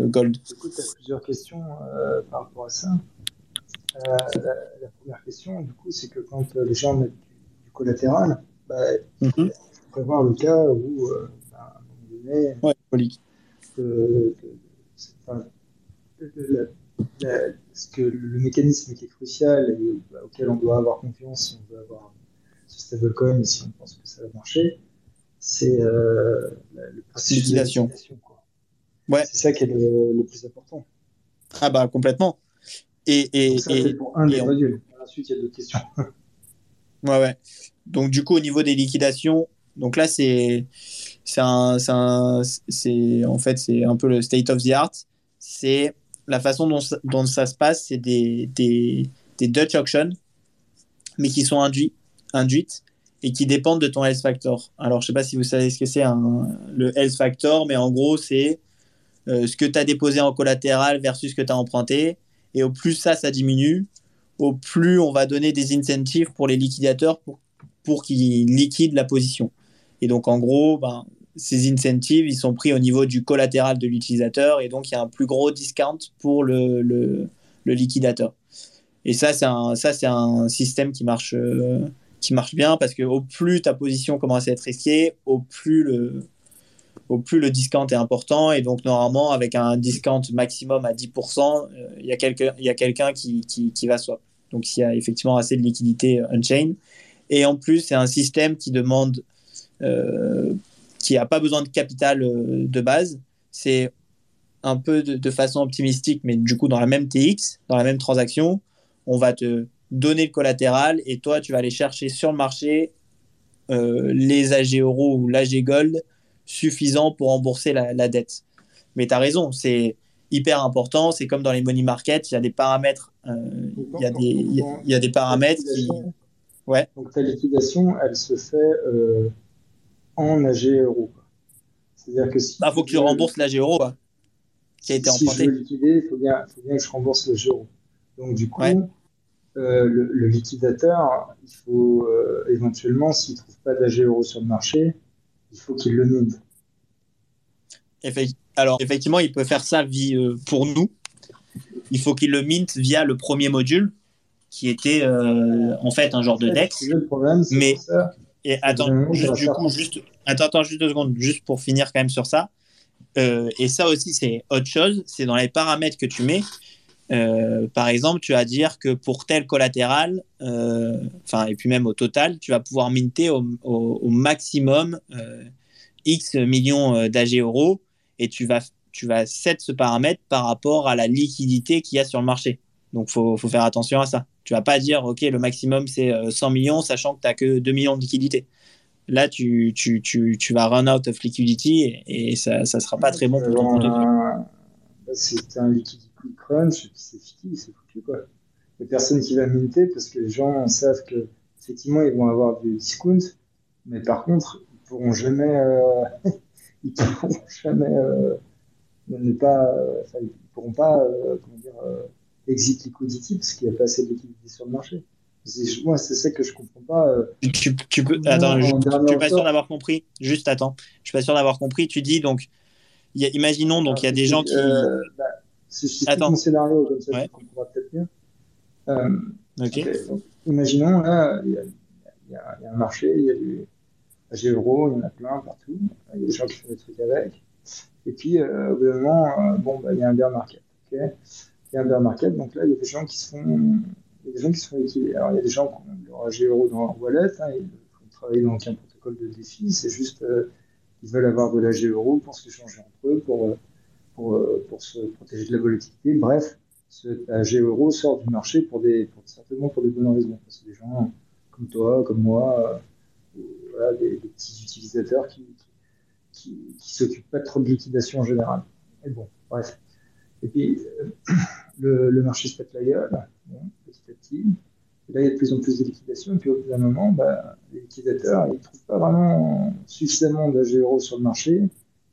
gold. Du coup, tu as plusieurs questions euh, par rapport à ça. Euh, la, la première question, du coup, c'est que quand euh, les gens mettent du, du collatéral, bah, il faut prévoir le cas où, euh, bah, à un moment donné, Ouais, que, que- enfin, le- la- la- ce que le mécanisme qui est crucial et bah, auquel on doit avoir confiance si on veut avoir ce stablecoin et si on pense que ça va marcher, c'est euh, le processus quoi. Ouais. C'est ça qui est le, le plus important. Ah bah complètement. Et, et, ça, et- pour un et des on- modules. Ensuite, il y a d'autres questions. Ouais, ouais. Donc, du coup, au niveau des liquidations, donc là, c'est, en fait, c'est un peu le state of the art. C'est la façon dont ça, dont ça se passe, c'est des, des, des Dutch auctions, mais qui sont induits, induites et qui dépendent de ton health factor. Alors, je sais pas si vous savez ce que c'est le health factor, mais en gros, c'est euh, ce que tu as déposé en collatéral versus ce que tu as emprunté. Et au plus ça, ça diminue, au plus on va donner des incentives pour les liquidateurs pour, pour qu'ils liquident la position. Et donc, en gros, ben, ces incentives, ils sont pris au niveau du collatéral de l'utilisateur et donc il y a un plus gros discount pour le, le, le liquidateur. Et ça, c'est un, un système qui marche, euh, qui marche bien parce que au plus ta position commence à être risquée, au plus le, au plus le discount est important. Et donc, normalement, avec un discount maximum à 10%, euh, il y a quelqu'un quelqu'un qui, qui, qui va swap. Donc, s'il y a effectivement assez de liquidité euh, on-chain. Et en plus, c'est un système qui demande, euh, qui n'a pas besoin de capital de base. C'est un peu de, façon optimistique, mais du coup, dans la même TX, dans la même transaction, on va te donner le collatéral et toi, tu vas aller chercher sur le marché les AG euros ou l'AG gold suffisants pour rembourser la, la dette. Mais tu as raison, c'est hyper important. C'est comme dans les money markets, il y a des paramètres, euh, il y, a des- il y a- il y a des paramètres qui. Ouais, Donc ta liquidation, elle se fait euh, en AG euro. C'est-à-dire que si il faut que tu rembourses l'AG euro qui a été si emprunté. je veux liquider, il faut bien, faut bien que je rembourse l'AG euro. Donc du coup, Ouais. euh, le, le liquidateur, il faut éventuellement, s'il trouve pas d'AG euro sur le marché, il faut qu'il le mine. Alors, effectivement, il peut faire ça euh, pour nous. Il faut qu'il le mint via le premier module, qui était euh, en fait un genre de DEX. C'est le problème, Mais- ça. Et attends, Vraiment, juste, ça va du faire coup, penser. juste, attends, attends, juste deux secondes, juste pour finir quand même sur ça. Euh, et ça aussi, c'est autre chose. C'est dans les paramètres que tu mets. Euh, par exemple, tu vas dire que pour tel collatéral, euh, et puis même au total, tu vas pouvoir minter au, au- au maximum euh, X millions d'AG euros et tu vas, tu vas set ce paramètre par rapport à la liquidité qu'il y a sur le marché. Donc, faut, faut faire attention à ça. Tu vas pas dire, OK, le maximum c'est euh, 100 millions, sachant que tu n'as que 2 millions de liquidité. Là, tu, tu, tu, tu vas run out of liquidity et, et ça ne sera pas très bon pour ton bah, C'est un liquidity crunch, c'est fini, c'est foutu quoi. Il n'y a personne qui va minter parce que les gens savent que effectivement ils vont avoir du discount, mais par contre ils pourront jamais, euh, ils pourront jamais euh, ne pas, euh, enfin, ils pourront pas euh, comment dire euh, exit liquidity parce qu'il n'y a pas assez de liquidité sur le marché. Moi c'est ça que je comprends pas. euh, Tu, tu peux, attends, je, je suis pas sûr d'avoir compris. Juste attends, je suis pas sûr d'avoir compris. Tu dis donc, y a, imaginons donc il y a des gens qui. Euh, bah, si je t'explique Attends. mon scénario, comme ça Ouais. tu comprendras peut-être mieux. Euh, donc, imaginons, là, il y, a, y y un marché, il y a du AG euro, il y en a plein partout, il y a des gens qui font des trucs avec. Et puis, euh, au bout d'un moment, euh, bon, bah, il y a un bear market. ok il y a un bear market, donc là, il y a des gens qui se font, il y a des gens qui se font liquider. Alors, il y a des gens qui ont leur AG euro dans leur wallet, hein, ils font travailler dans aucun protocole de défi, c'est juste, euh, ils veulent avoir de l'AG euro pour se changer entre eux, pour, euh, pour, euh, pour se protéger de la volatilité. Bref, AG euro sort du marché pour des, pour, certainement pour des bonnes raisons. Que des gens comme toi, comme moi, euh, voilà, des, petits utilisateurs qui, qui, qui s'occupent pas trop de liquidation en général. Mais bon, bref. Et puis, le, marché se pète la gueule, petit à petit. Là, il y a de plus en plus de liquidations. Et puis, au bout d'un moment, bah, les liquidateurs, ils trouvent pas vraiment suffisamment d'AG euro sur le marché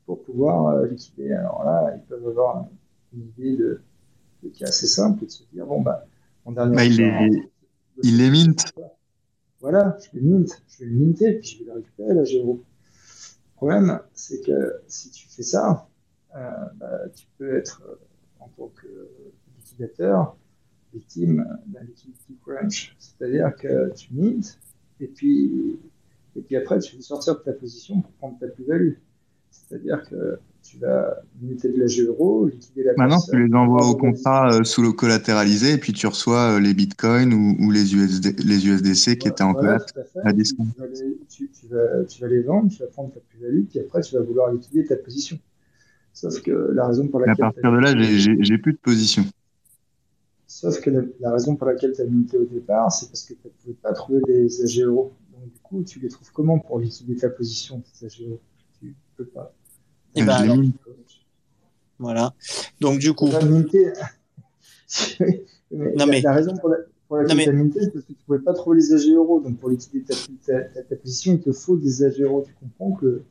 pour pouvoir euh, liquider. Alors là, ils peuvent avoir une idée de, de qui est assez simple, de se dire, bon, bah, en dernier Bah, il les- il les mint. Voilà, je vais mint, je vais le minter, puis je vais le récupérer, là, euro. Le problème, c'est que si tu fais ça, euh, bah, tu peux être, euh, en tant que liquidateur, victime d'un liquidity crunch. C'est-à-dire que tu mintes, et puis, et puis après, tu veux sortir de ta position pour prendre ta plus-value. C'est-à-dire que tu vas minter de l'AG euro, liquider la Maintenant, tu les envoies au contrat euh, sous le collatéralisé et puis tu reçois euh, les bitcoins ou, ou les, USD, les USDC qui étaient en Voilà, à fait. à discount. Tu vas, les, tu, tu vas, tu vas les vendre, tu vas prendre ta plus-value, puis après tu vas vouloir liquider ta position. Sauf que la raison pour Et à laquelle partir de là, j'ai plus de position. Sauf que la, la raison pour laquelle tu as minté au départ, c'est parce que tu ne pouvais pas trouver des AG euros. Donc du coup, tu les trouves comment pour liquider ta position, ces AG euros Tu peux pas. Et ben l'ai alors, mis. voilà. Donc du coup, Non, la, mais- la raison pour, la, pour laquelle mais- tu as minté, c'est parce que tu ne pouvais pas trouver les AG euros. Donc pour liquider ta, ta, ta, ta position, il te faut des AG euros. Tu comprends que le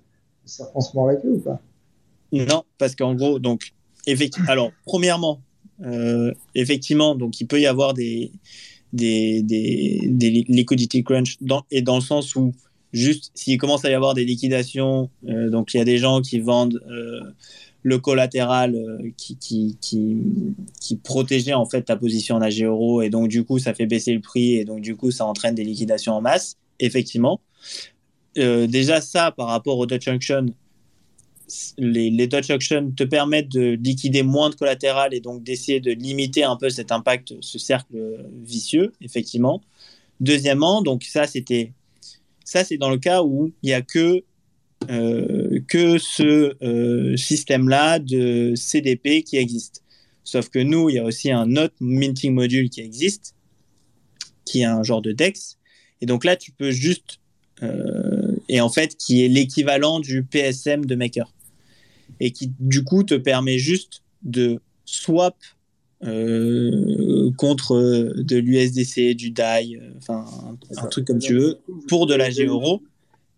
serpent se mord la queue ou pas? Non, parce qu'en gros, donc, effectivement, alors, premièrement, effectivement, donc, il peut y avoir des, des, des, des li- liquidity crunch et dans le sens où, juste, s'il commence à y avoir des liquidations, euh, donc, il y a des gens qui vendent euh, le collatéral euh, qui, qui, qui, protégeait en fait ta position en AG euro et donc du coup ça fait baisser le prix et donc du coup ça entraîne des liquidations en masse, effectivement. Euh, déjà ça par rapport au Dutch Auction, les, les Dutch te permettent de liquider moins de collatéral et donc d'essayer de limiter un peu cet impact, ce cercle vicieux, effectivement. Deuxièmement, donc ça c'était ça c'est dans le cas où il y a que euh, que ce euh, système-là de CDP qui existe. Sauf que nous, il y a aussi un autre minting module qui existe, qui est un genre de DEX. Et donc là, tu peux juste, euh, et en fait, qui est l'équivalent du PSM de Maker. Et qui, du coup, te permet juste de swap euh, contre de l'USDC, du DAI, euh, enfin, un, un, truc comme tu veux, pour de la G-Euro.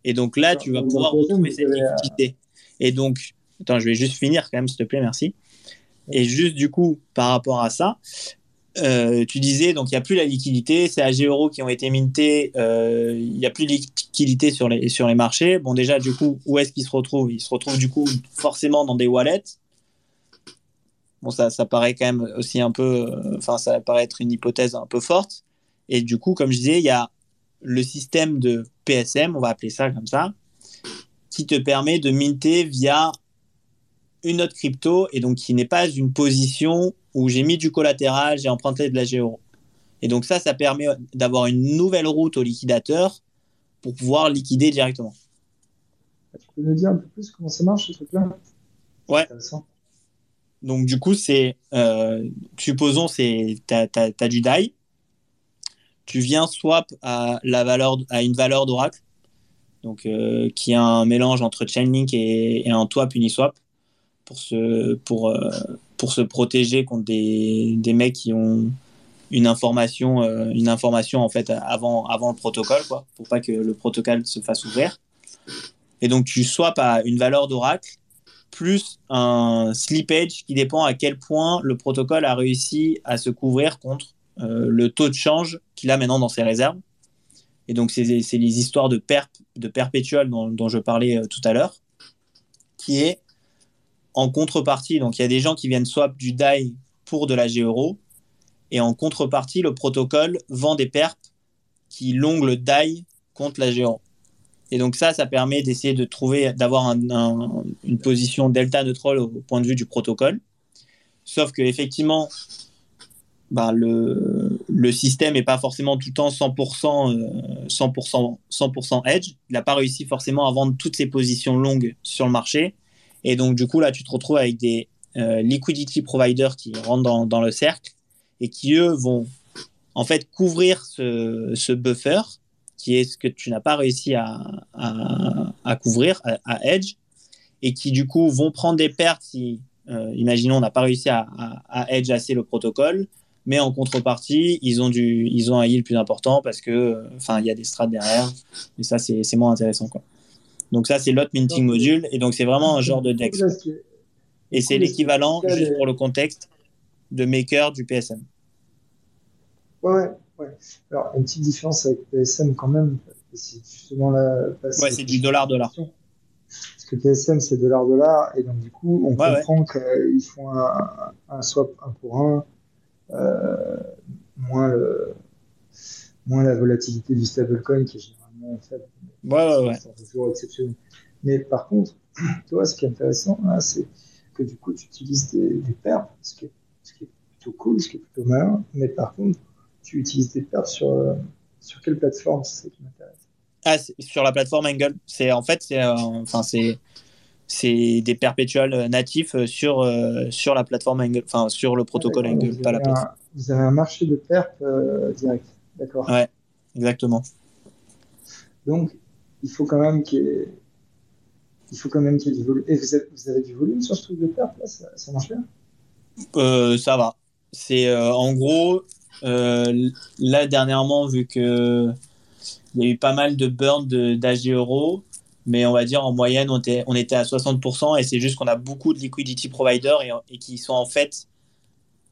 Et donc là, tu vas pouvoir retrouver cette liquidité. Et donc, attends, je vais juste finir quand même, s'il te plaît, merci. Et juste du coup, par rapport à ça, euh, tu disais, donc il n'y a plus la liquidité, c'est AG euros qui ont été mintés, euh, il n'y a plus de liquidité sur les, sur les marchés. Bon, déjà, du coup, où est-ce qu'ils se retrouvent? Ils se retrouvent du coup forcément dans des wallets. Bon, ça, ça paraît quand même aussi un peu, enfin, ça paraît être une hypothèse un peu forte. Et du coup, comme je disais, il y a le système de PSM, on va appeler ça comme ça, qui te permet de minter via une autre crypto et donc qui n'est pas une position où j'ai mis du collatéral, j'ai emprunté de la géo. Et donc ça, ça permet d'avoir une nouvelle route au liquidateur pour pouvoir liquider directement. Tu peux nous dire un peu plus comment ça marche ce truc-là? Ouais. Donc du coup, c'est, euh, supposons, c'est, t'as, t'as, t'as du DAI, tu viens swap à, la valeur, à une valeur d'Oracle, donc euh, qui est un mélange entre Chainlink et, et un TWAP Uniswap pour se, pour, euh, pour se protéger contre des, des mecs qui ont une information, euh, une information en fait avant, avant le protocole, quoi, pour pas que le protocole se fasse ouvrir. Et donc tu swaps à une valeur d'Oracle plus un slippage qui dépend à quel point le protocole a réussi à se couvrir contre euh, le taux de change qu'il a maintenant dans ses réserves. Et donc, c'est les histoires de, perp, de perpétuel dont, je parlais tout à l'heure, qui est en contrepartie. Donc, il y a des gens qui viennent swap du DAI pour de la G-Euro. Et en contrepartie, le protocole vend des perps qui longuent le DAI contre la G-Euro. Et donc, ça, ça permet d'essayer de trouver, d'avoir un, un, une position delta neutral au point de vue du protocole. Sauf que, effectivement, bah, le, système n'est pas forcément tout le temps 100%, euh, 100%, 100% edge. Il n'a pas réussi forcément à vendre toutes ses positions longues sur le marché. Et donc, du coup, là, tu te retrouves avec des euh, liquidity providers qui rentrent dans, le cercle et qui, eux, vont en fait couvrir ce, ce buffer qui est ce que tu n'as pas réussi à, à, couvrir, à, à, edge, et qui, du coup, vont prendre des pertes si, euh, imaginons, on n'a pas réussi à, à edge assez le protocole mais en contrepartie, ils ont, du, ils ont un yield plus important parce que, enfin, il y a des strats derrière, et ça, c'est moins intéressant, quoi. Donc ça, c'est l'autre minting module, et donc c'est vraiment un genre de DEX. Et c'est l'équivalent, juste pour le contexte, de Maker du PSM. Ouais, ouais. Alors, une petite différence avec PSM quand même, c'est justement la... Ouais, c'est du dollar-dollar. Parce que PSM, c'est dollar-dollar, et donc du coup, on ouais, comprend ouais. qu'ils font un, un swap un pour un, euh, moins, le, moins la volatilité du stablecoin qui est généralement faible. Ouais, ouais, ouais. C'est toujours exceptionnel. Mais par contre, tu vois, ce qui est intéressant, c'est que du coup, tu utilises des, des perps, ce qui, est, ce qui est plutôt cool, ce qui est plutôt malin. Mais par contre, tu utilises des perps sur, euh, sur quelle plateforme C'est ça qui m'intéresse. Ah, sur la plateforme Angle. C'est en fait, c'est euh, enfin c'est c'est des perpétuels natifs sur, euh, sur la plateforme Angle, enfin sur le protocole Angle, vous pas la plateforme. Un, vous avez un marché de perp direct, d'accord Ouais, exactement. Donc, il faut quand même qu'il y ait, il faut quand même qu'il y ait du volume. Et vous avez, vous avez, du volume sur ce truc de perp là? Ça, marche bien? Euh, Ça va. C'est euh, en gros, là dernièrement, vu que il y a eu pas mal de burn d'AG Euro, mais on va dire en moyenne, on était, on était à 60%, et c'est juste qu'on a beaucoup de liquidity providers et, et, qui sont en fait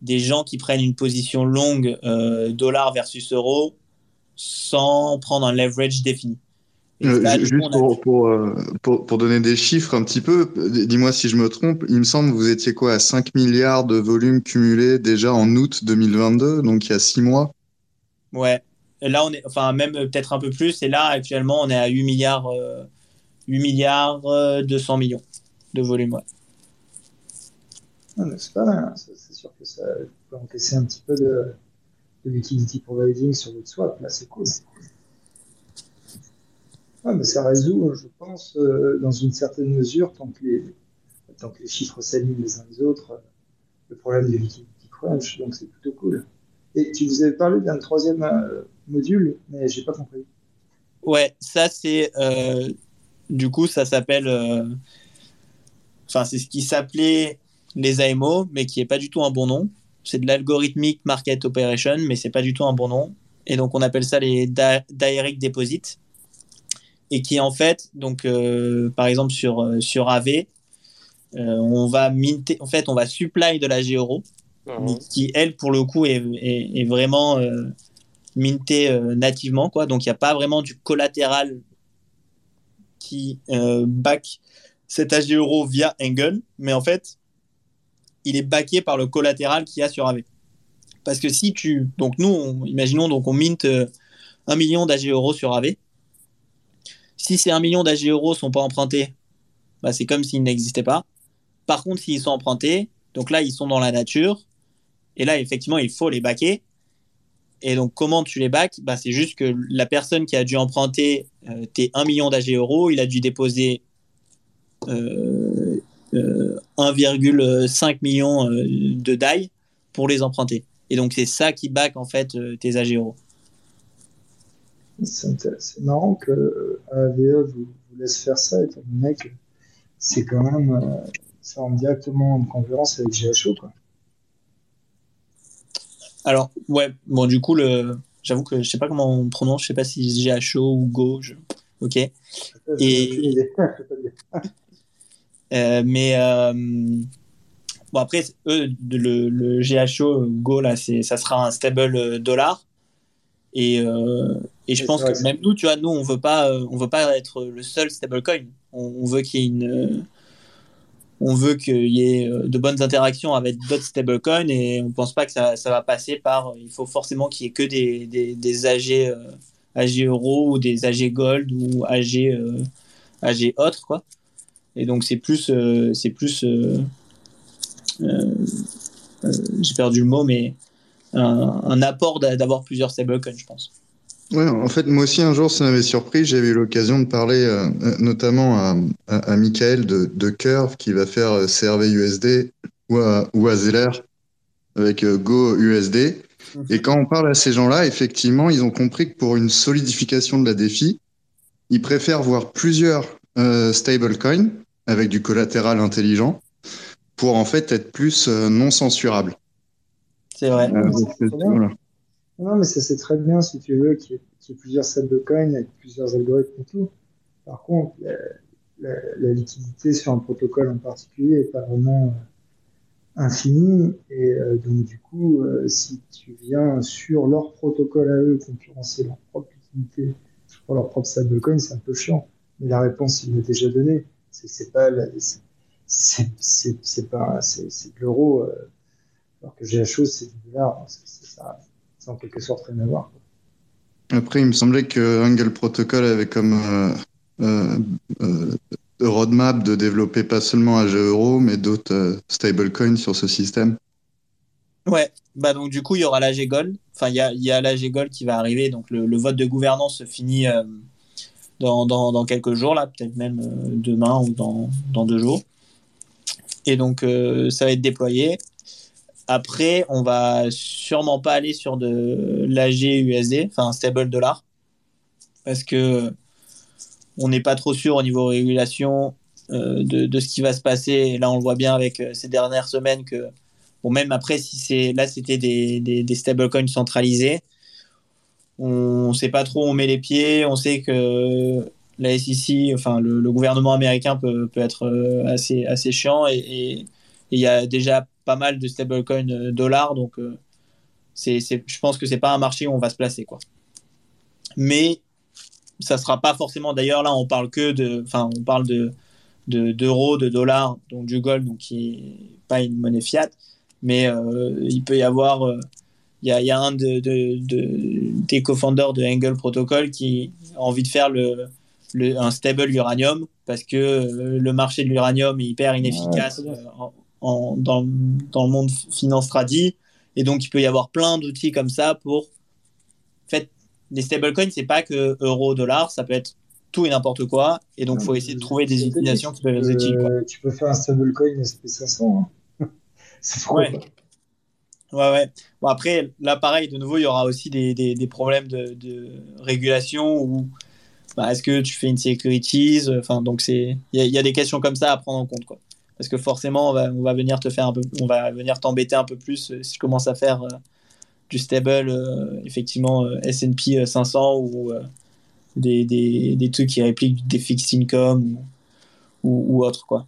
des gens qui prennent une position longue euh, dollar versus euro sans prendre un leverage défini. Euh, là, juste coup, on a- pour, pour, euh, pour, pour donner des chiffres un petit peu, dis-moi si je me trompe, il me semble que vous étiez quoi à 5 milliards de volume cumulé déjà en août 2022, donc il y a 6 mois? Ouais. Et là, on est, enfin, même peut-être un peu plus. Et là, actuellement, on est à 8 milliards, euh, 8 milliards euh, 200 millions de volume. Ouais. Ah, c'est pas mal, hein. C'est sûr que ça peut encaisser un petit peu de, de liquidity providing sur votre swap. Là, c'est cool. Ouais, mais ça résout, je pense, euh, dans une certaine mesure, tant que les, tant que les chiffres s'alignent les uns les autres, euh, le problème du liquidity crunch. Donc, c'est plutôt cool. Et tu vous avais parlé d'un troisième euh, module, mais j'ai pas compris. Ouais, ça, c'est. du coup, ça s'appelle. Enfin, c'est ce qui s'appelait les AMO, mais qui est pas du tout un bon nom. C'est de l'algorithmic market operation, mais c'est pas du tout un bon nom. Et donc, on appelle ça les di- direct deposits. Et qui, en fait, donc, euh, par exemple, sur, euh, sur AV, euh, on va minter, en fait, on va supply de la G-Euro, mais qui, elle, pour le coup, est, est, est vraiment euh, mintée euh, nativement. Quoi. Donc, il n'y a pas vraiment du collatéral qui back cet AG euro via Engel, mais en fait, il est backé par le collatéral qu'il y a sur AV. Parce que si tu. Donc, nous, on- imaginons, donc, on mint euh, 1 million d'AG euros sur AV. Si ces 1 million d'AG euros sont pas empruntés, bah, c'est comme s'ils n'existaient pas. Par contre, s'ils sont empruntés, donc là, ils sont dans la nature. Et là, effectivement, il faut les baquer. Et donc, comment tu les bacs bah, C'est juste que la personne qui a dû emprunter euh, tes 1 million d'AG euros, il a dû déposer euh, 1,5 million euh, de DAI pour les emprunter. Et donc, c'est ça qui back en fait euh, tes AG euros. C'est marrant que euh, AVE vous, vous laisse faire ça, étant donné que c'est quand même. euh, ça rentre directement en concurrence avec GHO, quoi. Alors, ouais, bon, du coup, le... j'avoue que je sais pas comment on prononce, je sais pas si GHO ou Go. je- Ok. Et- mais euh, bon après eux le, le GHO Go là c'est ça sera un stable euh, dollar. Et euh, et je pense que même nous tu vois nous on veut pas euh, on veut pas être le seul stablecoin on, on veut qu'il y ait une euh, on veut qu'il y ait euh, de bonnes interactions avec d'autres stablecoins et on pense pas que ça, ça va passer par il faut forcément qu'il y ait que des, des, des AG euh, AG euro ou des AG gold ou AG euh, AG autres quoi et donc c'est plus euh, c'est plus euh, euh, j'ai perdu le mot mais un, un apport d'a- d'avoir plusieurs stablecoins je pense Ouais, en fait, moi aussi, un jour, ça m'avait surpris. J'avais eu l'occasion de parler euh, notamment à, à, à Michael de, de Curve qui va faire euh, CRV USD ou à, ou à Zeller avec euh, Go USD. Et quand on parle à ces gens-là, effectivement, ils ont compris que pour une solidification de la défi, ils préfèrent voir plusieurs stablecoins avec du collatéral intelligent pour en fait être plus euh, non censurables. c'est vrai Euh, c'est voilà. Non, mais ça c'est très bien si tu veux qu'il y, y ait plusieurs stablecoins avec plusieurs algorithmes et tout. Par contre, la, la- la liquidité sur un protocole en particulier n'est pas vraiment euh, infinie. Et euh, donc, du coup, euh, si tu viens sur leur protocole à eux concurrencer leur propre liquidité pour leur propre stablecoin, c'est un peu chiant. Mais la réponse, il l'a déjà donnée. C'est pas la- c'est- pas c'est c'est de l'euro euh, alors que GHO c'est du dollar c'est c'est ça c'est en quelque sorte rien à voir. Après, il me semblait que Angle Protocol avait comme euh, euh, euh, roadmap de développer pas seulement AG Euro, mais d'autres euh, stablecoins sur ce système. ouais bah donc du coup il y aura l'AG Gold enfin il y a, il y a l'AG Gold qui va arriver donc le, le vote de gouvernance se finit euh, dans, quelques jours là peut-être même euh, demain ou dans, deux jours et donc euh, ça va être déployé Après, on va sûrement pas aller sur de l'AG USD, enfin stable dollar, parce que on n'est pas trop sûr au niveau régulation euh, de, ce qui va se passer. Et là, on le voit bien avec ces dernières semaines que, bon, même après, si c'est là, c'était des, des, des stablecoins centralisés, on ne sait pas trop où on met les pieds. On sait que la SEC, enfin le, gouvernement américain peut, peut être euh, assez, assez chiant et il y a déjà pas mal de stablecoins euh, dollars, donc euh, c'est, je pense que c'est pas un marché où on va se placer quoi. Mais ça sera pas forcément. D'ailleurs, là, on parle que de, enfin, on parle de de- d'euros, de, dollars, donc du gold, donc qui est pas une monnaie fiat, mais il peut y avoir, il y, a, il y a un de, de- de- des co-founders de Angle Protocol qui a envie de faire le, le- un stable uranium parce que euh, le marché de l'uranium est hyper inefficace Ouais, euh, en- en- dans, dans le monde finance tradi, et donc il peut y avoir plein d'outils comme ça pour, en fait, les stablecoins, c'est pas que euro, dollar, ça peut être tout et n'importe quoi. Et donc, il faut essayer de trouver des utilisations qui peuvent être utiles. Euh, Tu peux faire un stablecoin SP500. Hein. C'est pourquoi Ouais. Ouais, ouais. Bon, après, là, pareil, de nouveau, il y aura aussi des, des, des problèmes de, de régulation ou bah, est-ce que tu fais une securities Enfin, donc, c'est il y, a- il y a des questions comme ça à prendre en compte. Quoi. Parce que forcément, on va, on va venir te faire un peu, on va venir t'embêter un peu plus euh, si je commence à faire euh, du stable, euh, effectivement, euh, S&P 500 ou euh, des, des, des trucs qui répliquent des fixed income ou, ou, ou autre, quoi.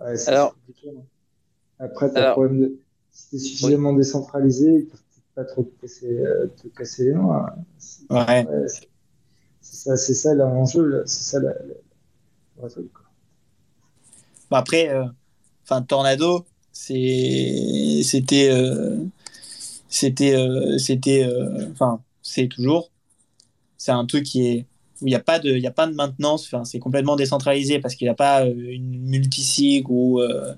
Ouais, c'est Alors-. Après, tu as le Alors- problème de. Si tu es suffisamment décentralisé, ils peuvent pas trop te casser, euh, te casser les noix. hein. C'est Ouais. ouais, c'est- ça, c'est ça l'enjeu, c'est ça la, la- le vrai truc, quoi. Bon, après, euh, enfin, Tornado, c'est, c'était, euh, c'était, euh, c'était, euh, enfin, c'est toujours, c'est un truc qui est où il n'y a pas de, il a pas de maintenance. Enfin, c'est complètement décentralisé parce qu'il n'y a pas euh, une multisig ou euh,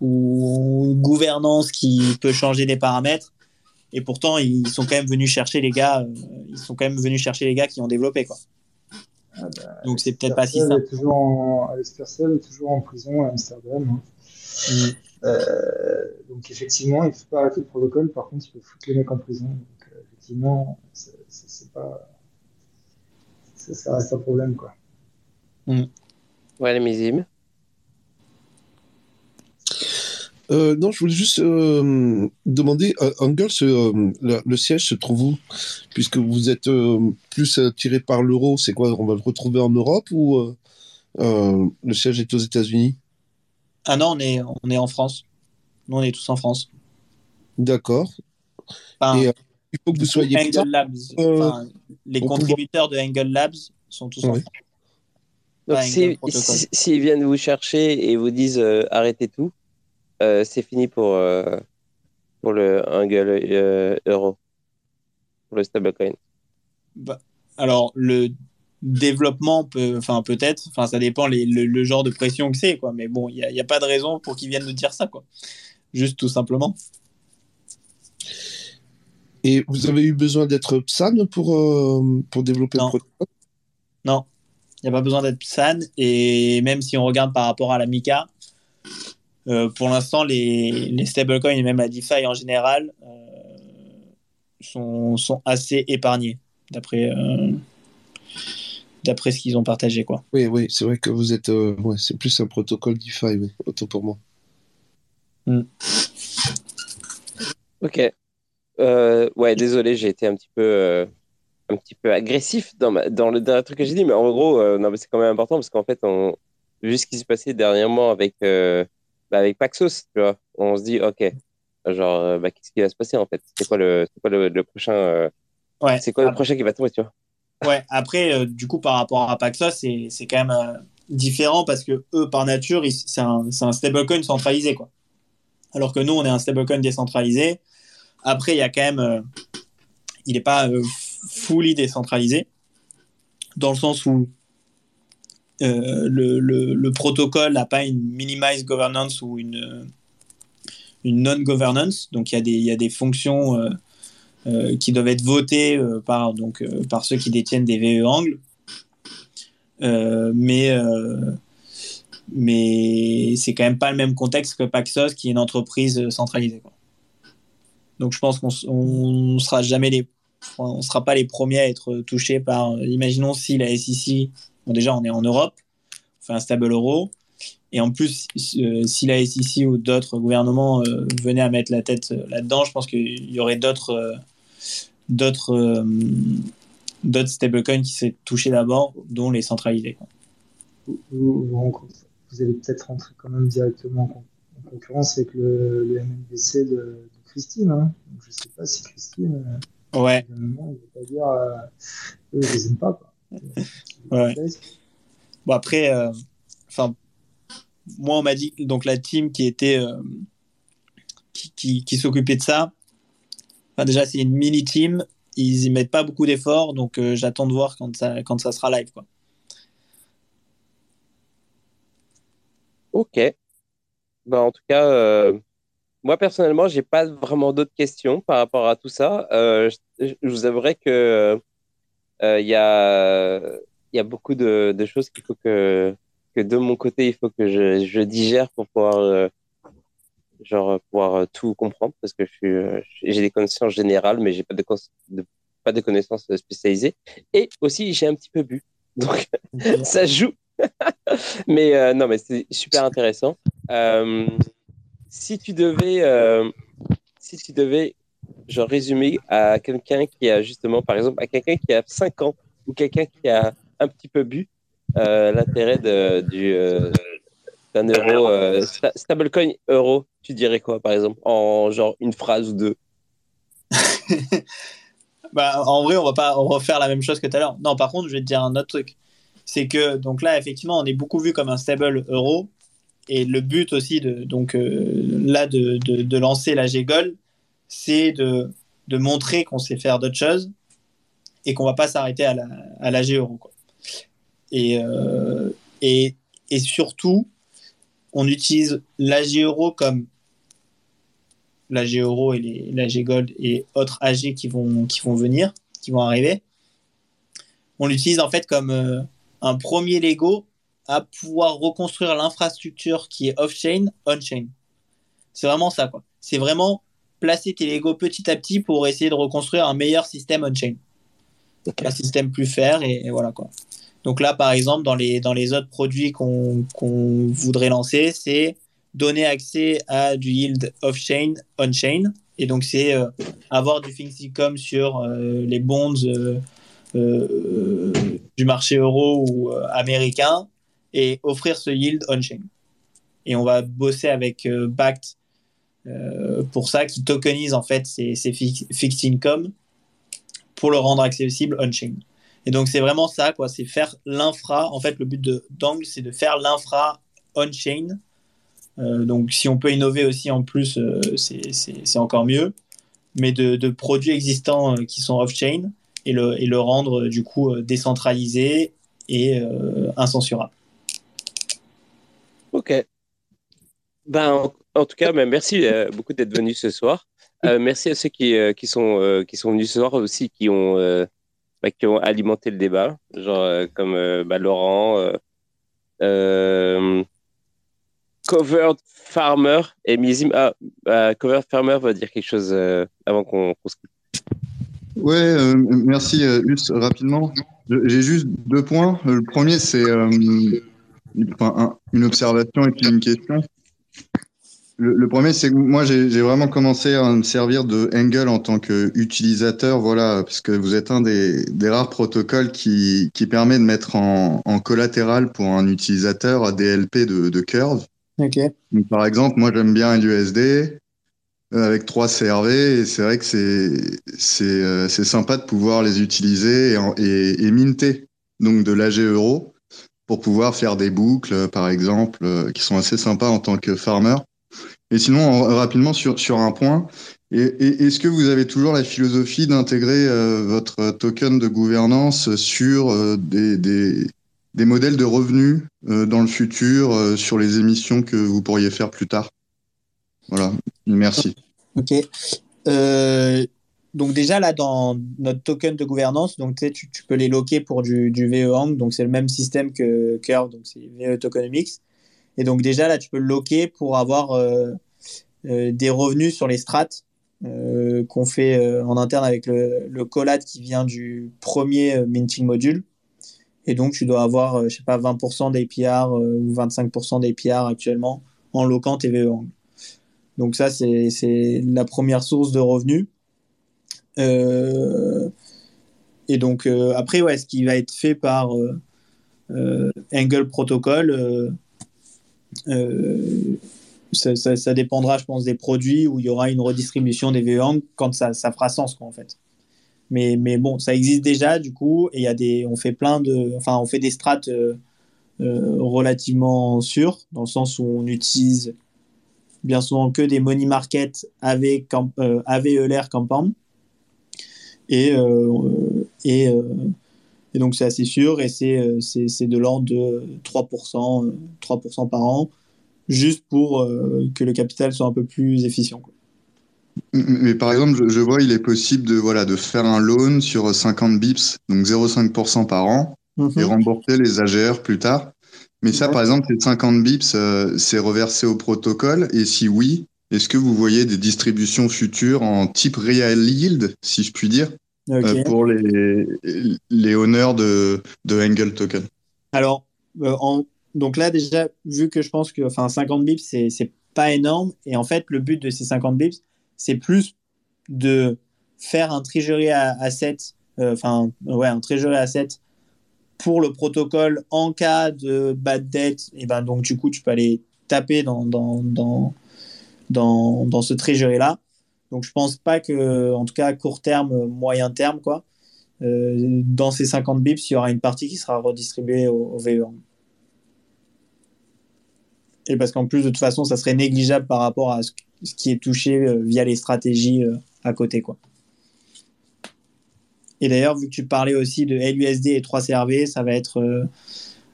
ou une gouvernance qui peut changer des paramètres. Et pourtant, ils sont quand même venus chercher les gars. euh, ils sont quand même venus chercher les gars qui ont développé quoi. Ah, bah, Donc c'est peut-être pas si simple. est toujours en, est toujours en prison à Amsterdam. hein. Mm. Euh, donc effectivement, il ne faut pas arrêter le protocole. Par contre, il faut foutre les mecs en prison. Donc euh, effectivement, c'est pas, ça, ça reste un problème quoi. Ouais, les missiles. Euh, non, je voulais juste euh, demander, euh, Angles, euh, le, le siège se trouve où? Puisque vous êtes euh, plus attiré par l'euro, c'est quoi On va le retrouver en Europe ou euh, euh, le siège est aux États-Unis? Ah non, on est, on est en France. Nous, on est tous en France. D'accord. Enfin, Et euh, il faut que vous soyez. Angle Labs, euh, enfin, les contributeurs de Angle Labs sont tous en Ouais. France. Donc, Pas si- Angle si- s'ils viennent vous chercher et vous disent euh, arrêtez tout, euh, c'est fini pour, euh, pour le Angle euh, euro, pour le stablecoin. Bah, alors, le développement peut, enfin, peut-être, enfin, ça dépend les- le, le genre de pression que c'est, quoi. Mais bon, il n'y a, y a pas de raison pour qu'ils viennent nous dire ça, quoi. Juste tout simplement. Et vous avez eu besoin d'être PSAN pour, euh, pour développer Non. le protocole Non, il n'y a pas besoin d'être PSAN. Et même si on regarde par rapport à la MICA, pour l'instant, les, les stablecoins et même la DeFi en général euh, sont, sont assez épargnés, d'après euh, d'après ce qu'ils ont partagé. Quoi. Oui, oui, c'est vrai que vous êtes. euh, ouais, c'est plus un protocole DeFi, oui, autant pour moi. Ok. Euh, ouais, désolé, j'ai été un petit peu, euh, un petit peu agressif dans, ma- dans le dernier truc que j'ai dit, mais en gros, euh, non, mais c'est quand même important parce qu'en fait, on, vu ce qui s'est passé dernièrement avec, euh, bah, avec Paxos, tu vois, on se dit, ok, genre, euh, bah, qu'est-ce qui va se passer en fait? C'est quoi le, c'est quoi le, le prochain, euh, Ouais, c'est quoi le ap- prochain qui va tomber, tu vois? Ouais, après, euh, du coup, par rapport à Paxos, c'est c'est quand même euh, différent parce que eux, par nature, ils- c'est un, c'est un stablecoin centralisé. Quoi. Alors que nous, on est un stablecoin décentralisé. Après, il y a quand même. euh, il n'est pas euh, fully décentralisé, dans le sens où euh, le, le, le protocole n'a pas une minimized governance ou une, une non-governance. Donc, il y, a des- y a des fonctions euh, euh, qui doivent être votées par, donc, par ceux qui détiennent des VE angles. Mais mais c'est quand même pas le même contexte que Paxos, qui est une entreprise centralisée. Donc, je pense qu'on on sera jamais les on sera pas les premiers à être touchés par. Imaginons si la SEC, bon déjà on est en Europe, on fait un stable euro, et en plus euh, si la SEC ou d'autres gouvernements euh, venaient à mettre la tête euh, là-dedans, je pense qu'il y aurait d'autres d'autres d'autres stablecoins qui seraient touchés d'abord, dont les centralisés. quoi. Vous, allez peut-être rentrer quand même directement en, con- en concurrence avec le, le MNBC de, de Christine. Hein. Donc, je sais pas si Christine. Ouais, évidemment, il va pas dire, eux, je les aime pas. Quoi. Ouais. Bon, après, euh, enfin, moi, on m'a dit, donc la team qui était, euh, qui, qui, qui s'occupait de ça, déjà, c'est une mini-team, ils y mettent pas beaucoup d'efforts, donc euh, j'attends de voir quand ça, quand ça sera live, quoi. Ok. Ben, en tout cas, moi personnellement, j'ai pas vraiment d'autres questions par rapport à tout ça. Je, je vous avouerai que il y a, il y a beaucoup de, de choses qu'il faut que, que de mon côté, il faut que je, je digère pour pouvoir, euh, genre, pouvoir euh, tout comprendre parce que je suis, euh, j'ai des connaissances générales, mais j'ai pas de, de- pas de connaissances spécialisées. Et aussi, j'ai un petit peu bu. Donc, ça joue. mais euh, non, mais c'est super intéressant. Euh, si tu devais, euh, si tu devais, genre résumer à quelqu'un qui a justement, par exemple, à quelqu'un qui a 5 ans ou quelqu'un qui a un petit peu bu, euh, l'intérêt du euh, d'un euro, euh, sta- stablecoin euro, tu dirais quoi, par exemple, en genre une phrase ou deux? Bah, en vrai, on va pas refaire la même chose que tout à l'heure. Non, par contre, je vais te dire un autre truc. C'est que, donc là, effectivement, on est beaucoup vu comme un stable euro. Et le but aussi, de, donc là, de, de, lancer la G-Gold, c'est de, de montrer qu'on sait faire d'autres choses et qu'on va pas s'arrêter à la, à la G-Euro. quoi. Et, euh, et, et surtout, on utilise la G-Euro comme la G-Euro et les, la G-Gold et autres AG qui vont, qui vont venir, qui vont arriver. On l'utilise en fait comme euh, un premier Lego à pouvoir reconstruire l'infrastructure qui est off-chain, on-chain. C'est vraiment ça, quoi. C'est vraiment placer tes Lego petit à petit pour essayer de reconstruire un meilleur système on-chain. Un système plus fair et, et voilà, quoi. Donc là, par exemple, dans les, dans les autres produits qu'on qu'on voudrait lancer, c'est donner accès à du yield off-chain, on-chain. Et donc, c'est euh, avoir du fixed income sur euh, les bonds euh, du marché euro ou américain et offrir ce yield on-chain. Et on va bosser avec Bact pour ça, qui tokenise en fait ces, ces fi- fixed income pour le rendre accessible on-chain. Et donc, c'est vraiment ça, quoi. C'est faire l'infra. En fait, le but de d'Angle, c'est de faire l'infra on-chain. Euh, donc, si on peut innover aussi en plus, euh, c'est- encore mieux. Mais de, produits existants euh, qui sont off-chain et le, et le rendre, euh, du coup, euh, décentralisé et euh, incensurable. Ok. Ben, en, tout cas, ben, merci euh, beaucoup d'être venu ce soir. Euh, merci à ceux qui, euh, sont, qui sont venus ce soir aussi, qui ont, ont alimenté le débat, genre comme bah, Laurent, Covered Farmer et Mizim. Ah, Farmer va dire quelque chose avant qu'on qu'on se quitte. Ouais, merci, rapidement. J'ai juste deux points. Le premier, c'est une observation et puis une question. Le, le premier, c'est que moi, j'ai vraiment commencé à me servir de Angle en tant qu'utilisateur, voilà, parce que vous êtes un des, des rares protocoles qui, qui permet de mettre en, en collatéral pour un utilisateur un DLP de, de Curve. Ok. Donc, par exemple, moi, j'aime bien l'USD euh, avec trois CRV et c'est vrai que c'est c'est euh, c'est sympa de pouvoir les utiliser et, et, et minter donc de l'AG euro pour pouvoir faire des boucles, par exemple, euh, qui sont assez sympas en tant que farmer. Et sinon, en- rapidement sur sur un point, et, est-ce que vous avez toujours la philosophie d'intégrer euh, votre token de gouvernance sur euh, des, des des modèles de revenus euh, dans le futur euh, sur les émissions que vous pourriez faire plus tard? Voilà, merci. Ok. Euh, donc déjà là dans notre token de gouvernance, donc tu, tu peux les loquer pour du, du VE Hang, donc c'est le même système que Curve, donc c'est VE Tokenomics. Et donc déjà là tu peux le loquer pour avoir euh, euh, des revenus sur les strats euh, qu'on fait euh, en interne avec le, le collab qui vient du premier minting module. Et donc tu dois avoir, je sais pas, 20% d'APR euh, ou 25% d'APR actuellement en loquant tes VE. Donc ça, c'est la première source de revenus. Et donc après, ouais, ce qui va être fait par Angle Protocol, ça, ça- dépendra, je pense, des produits où il y aura une redistribution des VE quand ça, fera sens, quoi, en fait. Mais, mais bon, ça existe déjà du coup, et y a des, on fait plein de, enfin, on fait des strates euh, euh, relativement sûres, dans le sens où on utilise bien souvent que des money market avec camp, euh, AVELR Compound. Et, euh, et, euh, et donc c'est assez sûr, et c'est euh, c'est c'est de l'ordre de 3%, euh, 3% par an, juste pour euh, que le capital soit un peu plus efficient. quoi. Mais par exemple, je, je vois, il est possible de, voilà, de faire un loan sur 50 bips, donc 0,5% par an, et rembourser les AGR plus tard. Mais ça, Ouais. par exemple, ces 50 bips, euh, c'est reversé au protocole. Et si oui, est-ce que vous voyez des distributions futures en type real yield, si je puis dire, Euh, pour les, les honneurs de, de Angle Token? Alors, euh, en- donc là, déjà, vu que je pense que enfin, 50 bips, c'est pas énorme. Et en fait, le but de ces 50 bips, c'est plus de faire un treasury à- asset, euh, enfin, ouais, un treasury asset pour le protocole en cas de bad debt. Et ben, donc, du coup, tu peux aller taper dans, dans, dans, dans, dans ce treasury-là. Donc, je pense pas que, en tout cas, à court terme, moyen terme, quoi, euh, dans ces 50 bips, il y aura une partie qui sera redistribuée au, VE1. Et parce qu'en plus, de toute façon, ça serait négligeable par rapport à ce, qui est touché euh, via les stratégies euh, à côté. Quoi. Et d'ailleurs, vu que tu parlais aussi de LUSD et 3CRV, ça va être,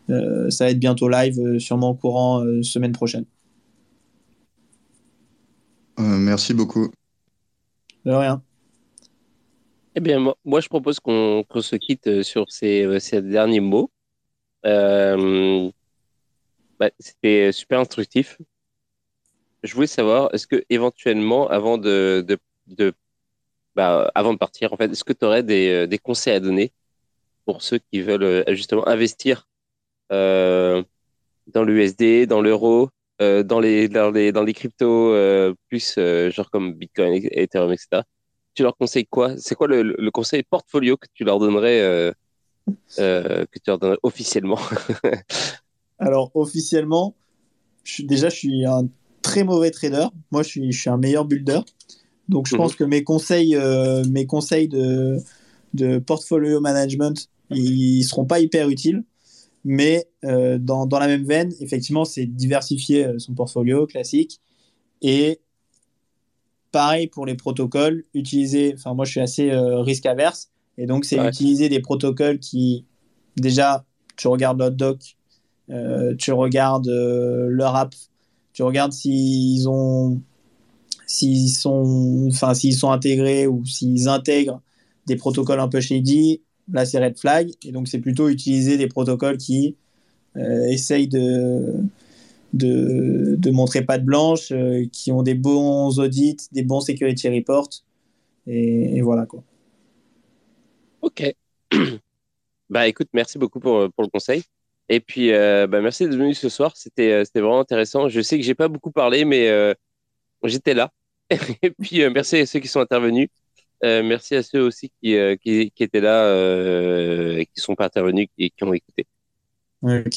ça va être bientôt live, sûrement courant semaine prochaine. Merci beaucoup. De rien. Eh bien, moi, je propose qu'on se quitte euh, sur ces, euh, ces derniers mots. Euh, bah, c'était super instructif. Je voulais savoir, est-ce que éventuellement, avant de, de, de bah, avant de partir, en fait, est-ce que tu aurais des, des conseils à donner pour ceux qui veulent justement investir dans l'USD, dans l'euro, euh, dans les dans les dans les cryptos euh, plus euh, genre comme Bitcoin, et- Ethereum, etc. Tu leur conseilles quoi? C'est quoi le, le conseil portfolio que tu leur donnerais que tu leur donnerais officiellement? Alors, officiellement, je déjà, je suis un très mauvais trader. Moi, je suis, je suis un meilleur builder. Donc, je Mhm. pense que mes conseils, mes conseils de, de portfolio management, ils seront pas hyper utiles. Mais euh, dans, dans la même veine, effectivement, c'est diversifier euh, son portfolio classique. Et pareil pour les protocoles, utiliser, enfin, moi, je suis assez euh, risque averse. Et donc, c'est Ouais. utiliser des protocoles qui, déjà, tu regardes leur doc, euh, tu regardes leur app, tu regardes s'ils ont, s'ils sont, enfin s'ils sont intégrés ou s'ils intègrent des protocoles un peu shady. Là, c'est red flag. Et donc, c'est plutôt utiliser des protocoles qui euh, essayent de, de, de montrer patte blanche, euh, qui ont des bons audits, des bons security reports. Et, voilà quoi. Ok. Bah écoute, merci beaucoup pour, pour le conseil. Et puis, euh, bah, merci d'être venu ce soir. C'était euh, vraiment intéressant. Je sais que j'ai pas beaucoup parlé, mais euh, j'étais là. Et puis, euh, merci à ceux qui sont intervenus. Euh, merci à ceux aussi qui, euh, qui, qui étaient là euh, et qui sont pas intervenus et qui ont écouté.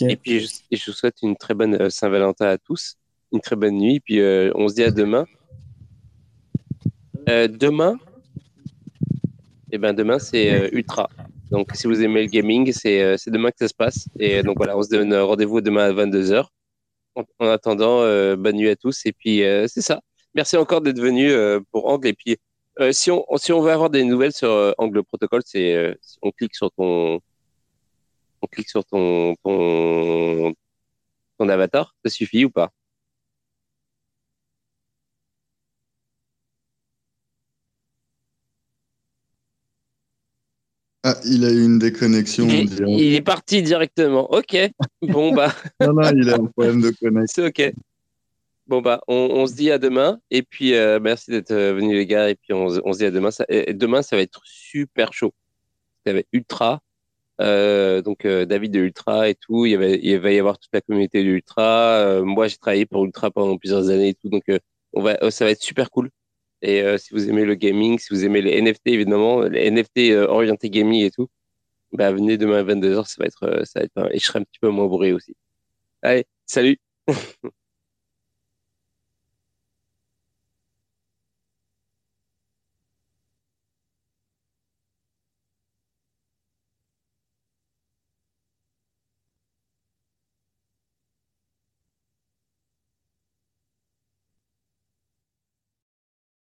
Et puis, je, vous souhaite une très bonne euh, Saint-Valentin à tous, une très bonne nuit. Et puis, on se dit à demain. Demain, eh ben demain c'est Ultra. Donc, si vous aimez le gaming, c'est demain que ça se passe. Et donc voilà, on se donne rendez-vous demain à 22h. En, en attendant, bonne nuit à tous. Et puis, c'est ça. Merci encore d'être venu pour Angle. Et puis, euh, si, on, si on veut avoir des nouvelles sur euh, Angle Protocol, c'est euh, on clique sur ton on clique sur ton, ton, ton avatar, ça suffit ou pas? Ah, il a eu une déconnexion, est, il est parti directement. Ok, bon bah, Non, non, il a un problème de connexion. c'est ok. Bon bah, on, on se dit à demain. Et puis, euh, merci d'être euh, venus les gars. Et puis, on, se- dit à demain. Ça, demain, ça va être super chaud. Ça va être ultra. Euh, donc, euh, David de Ultra et tout. Il, y avait, il va y avoir toute la communauté de Ultra. Euh, moi, j'ai travaillé pour Ultra pendant plusieurs années et tout. Donc, euh, on va, euh, ça va être super cool. Et si vous aimez le gaming, si vous aimez les NFT, évidemment, les NFT orientés gaming et tout, bah, venez demain à 22h. Ça va être, ça va être, et je serai un petit peu moins bourré aussi. Allez, salut!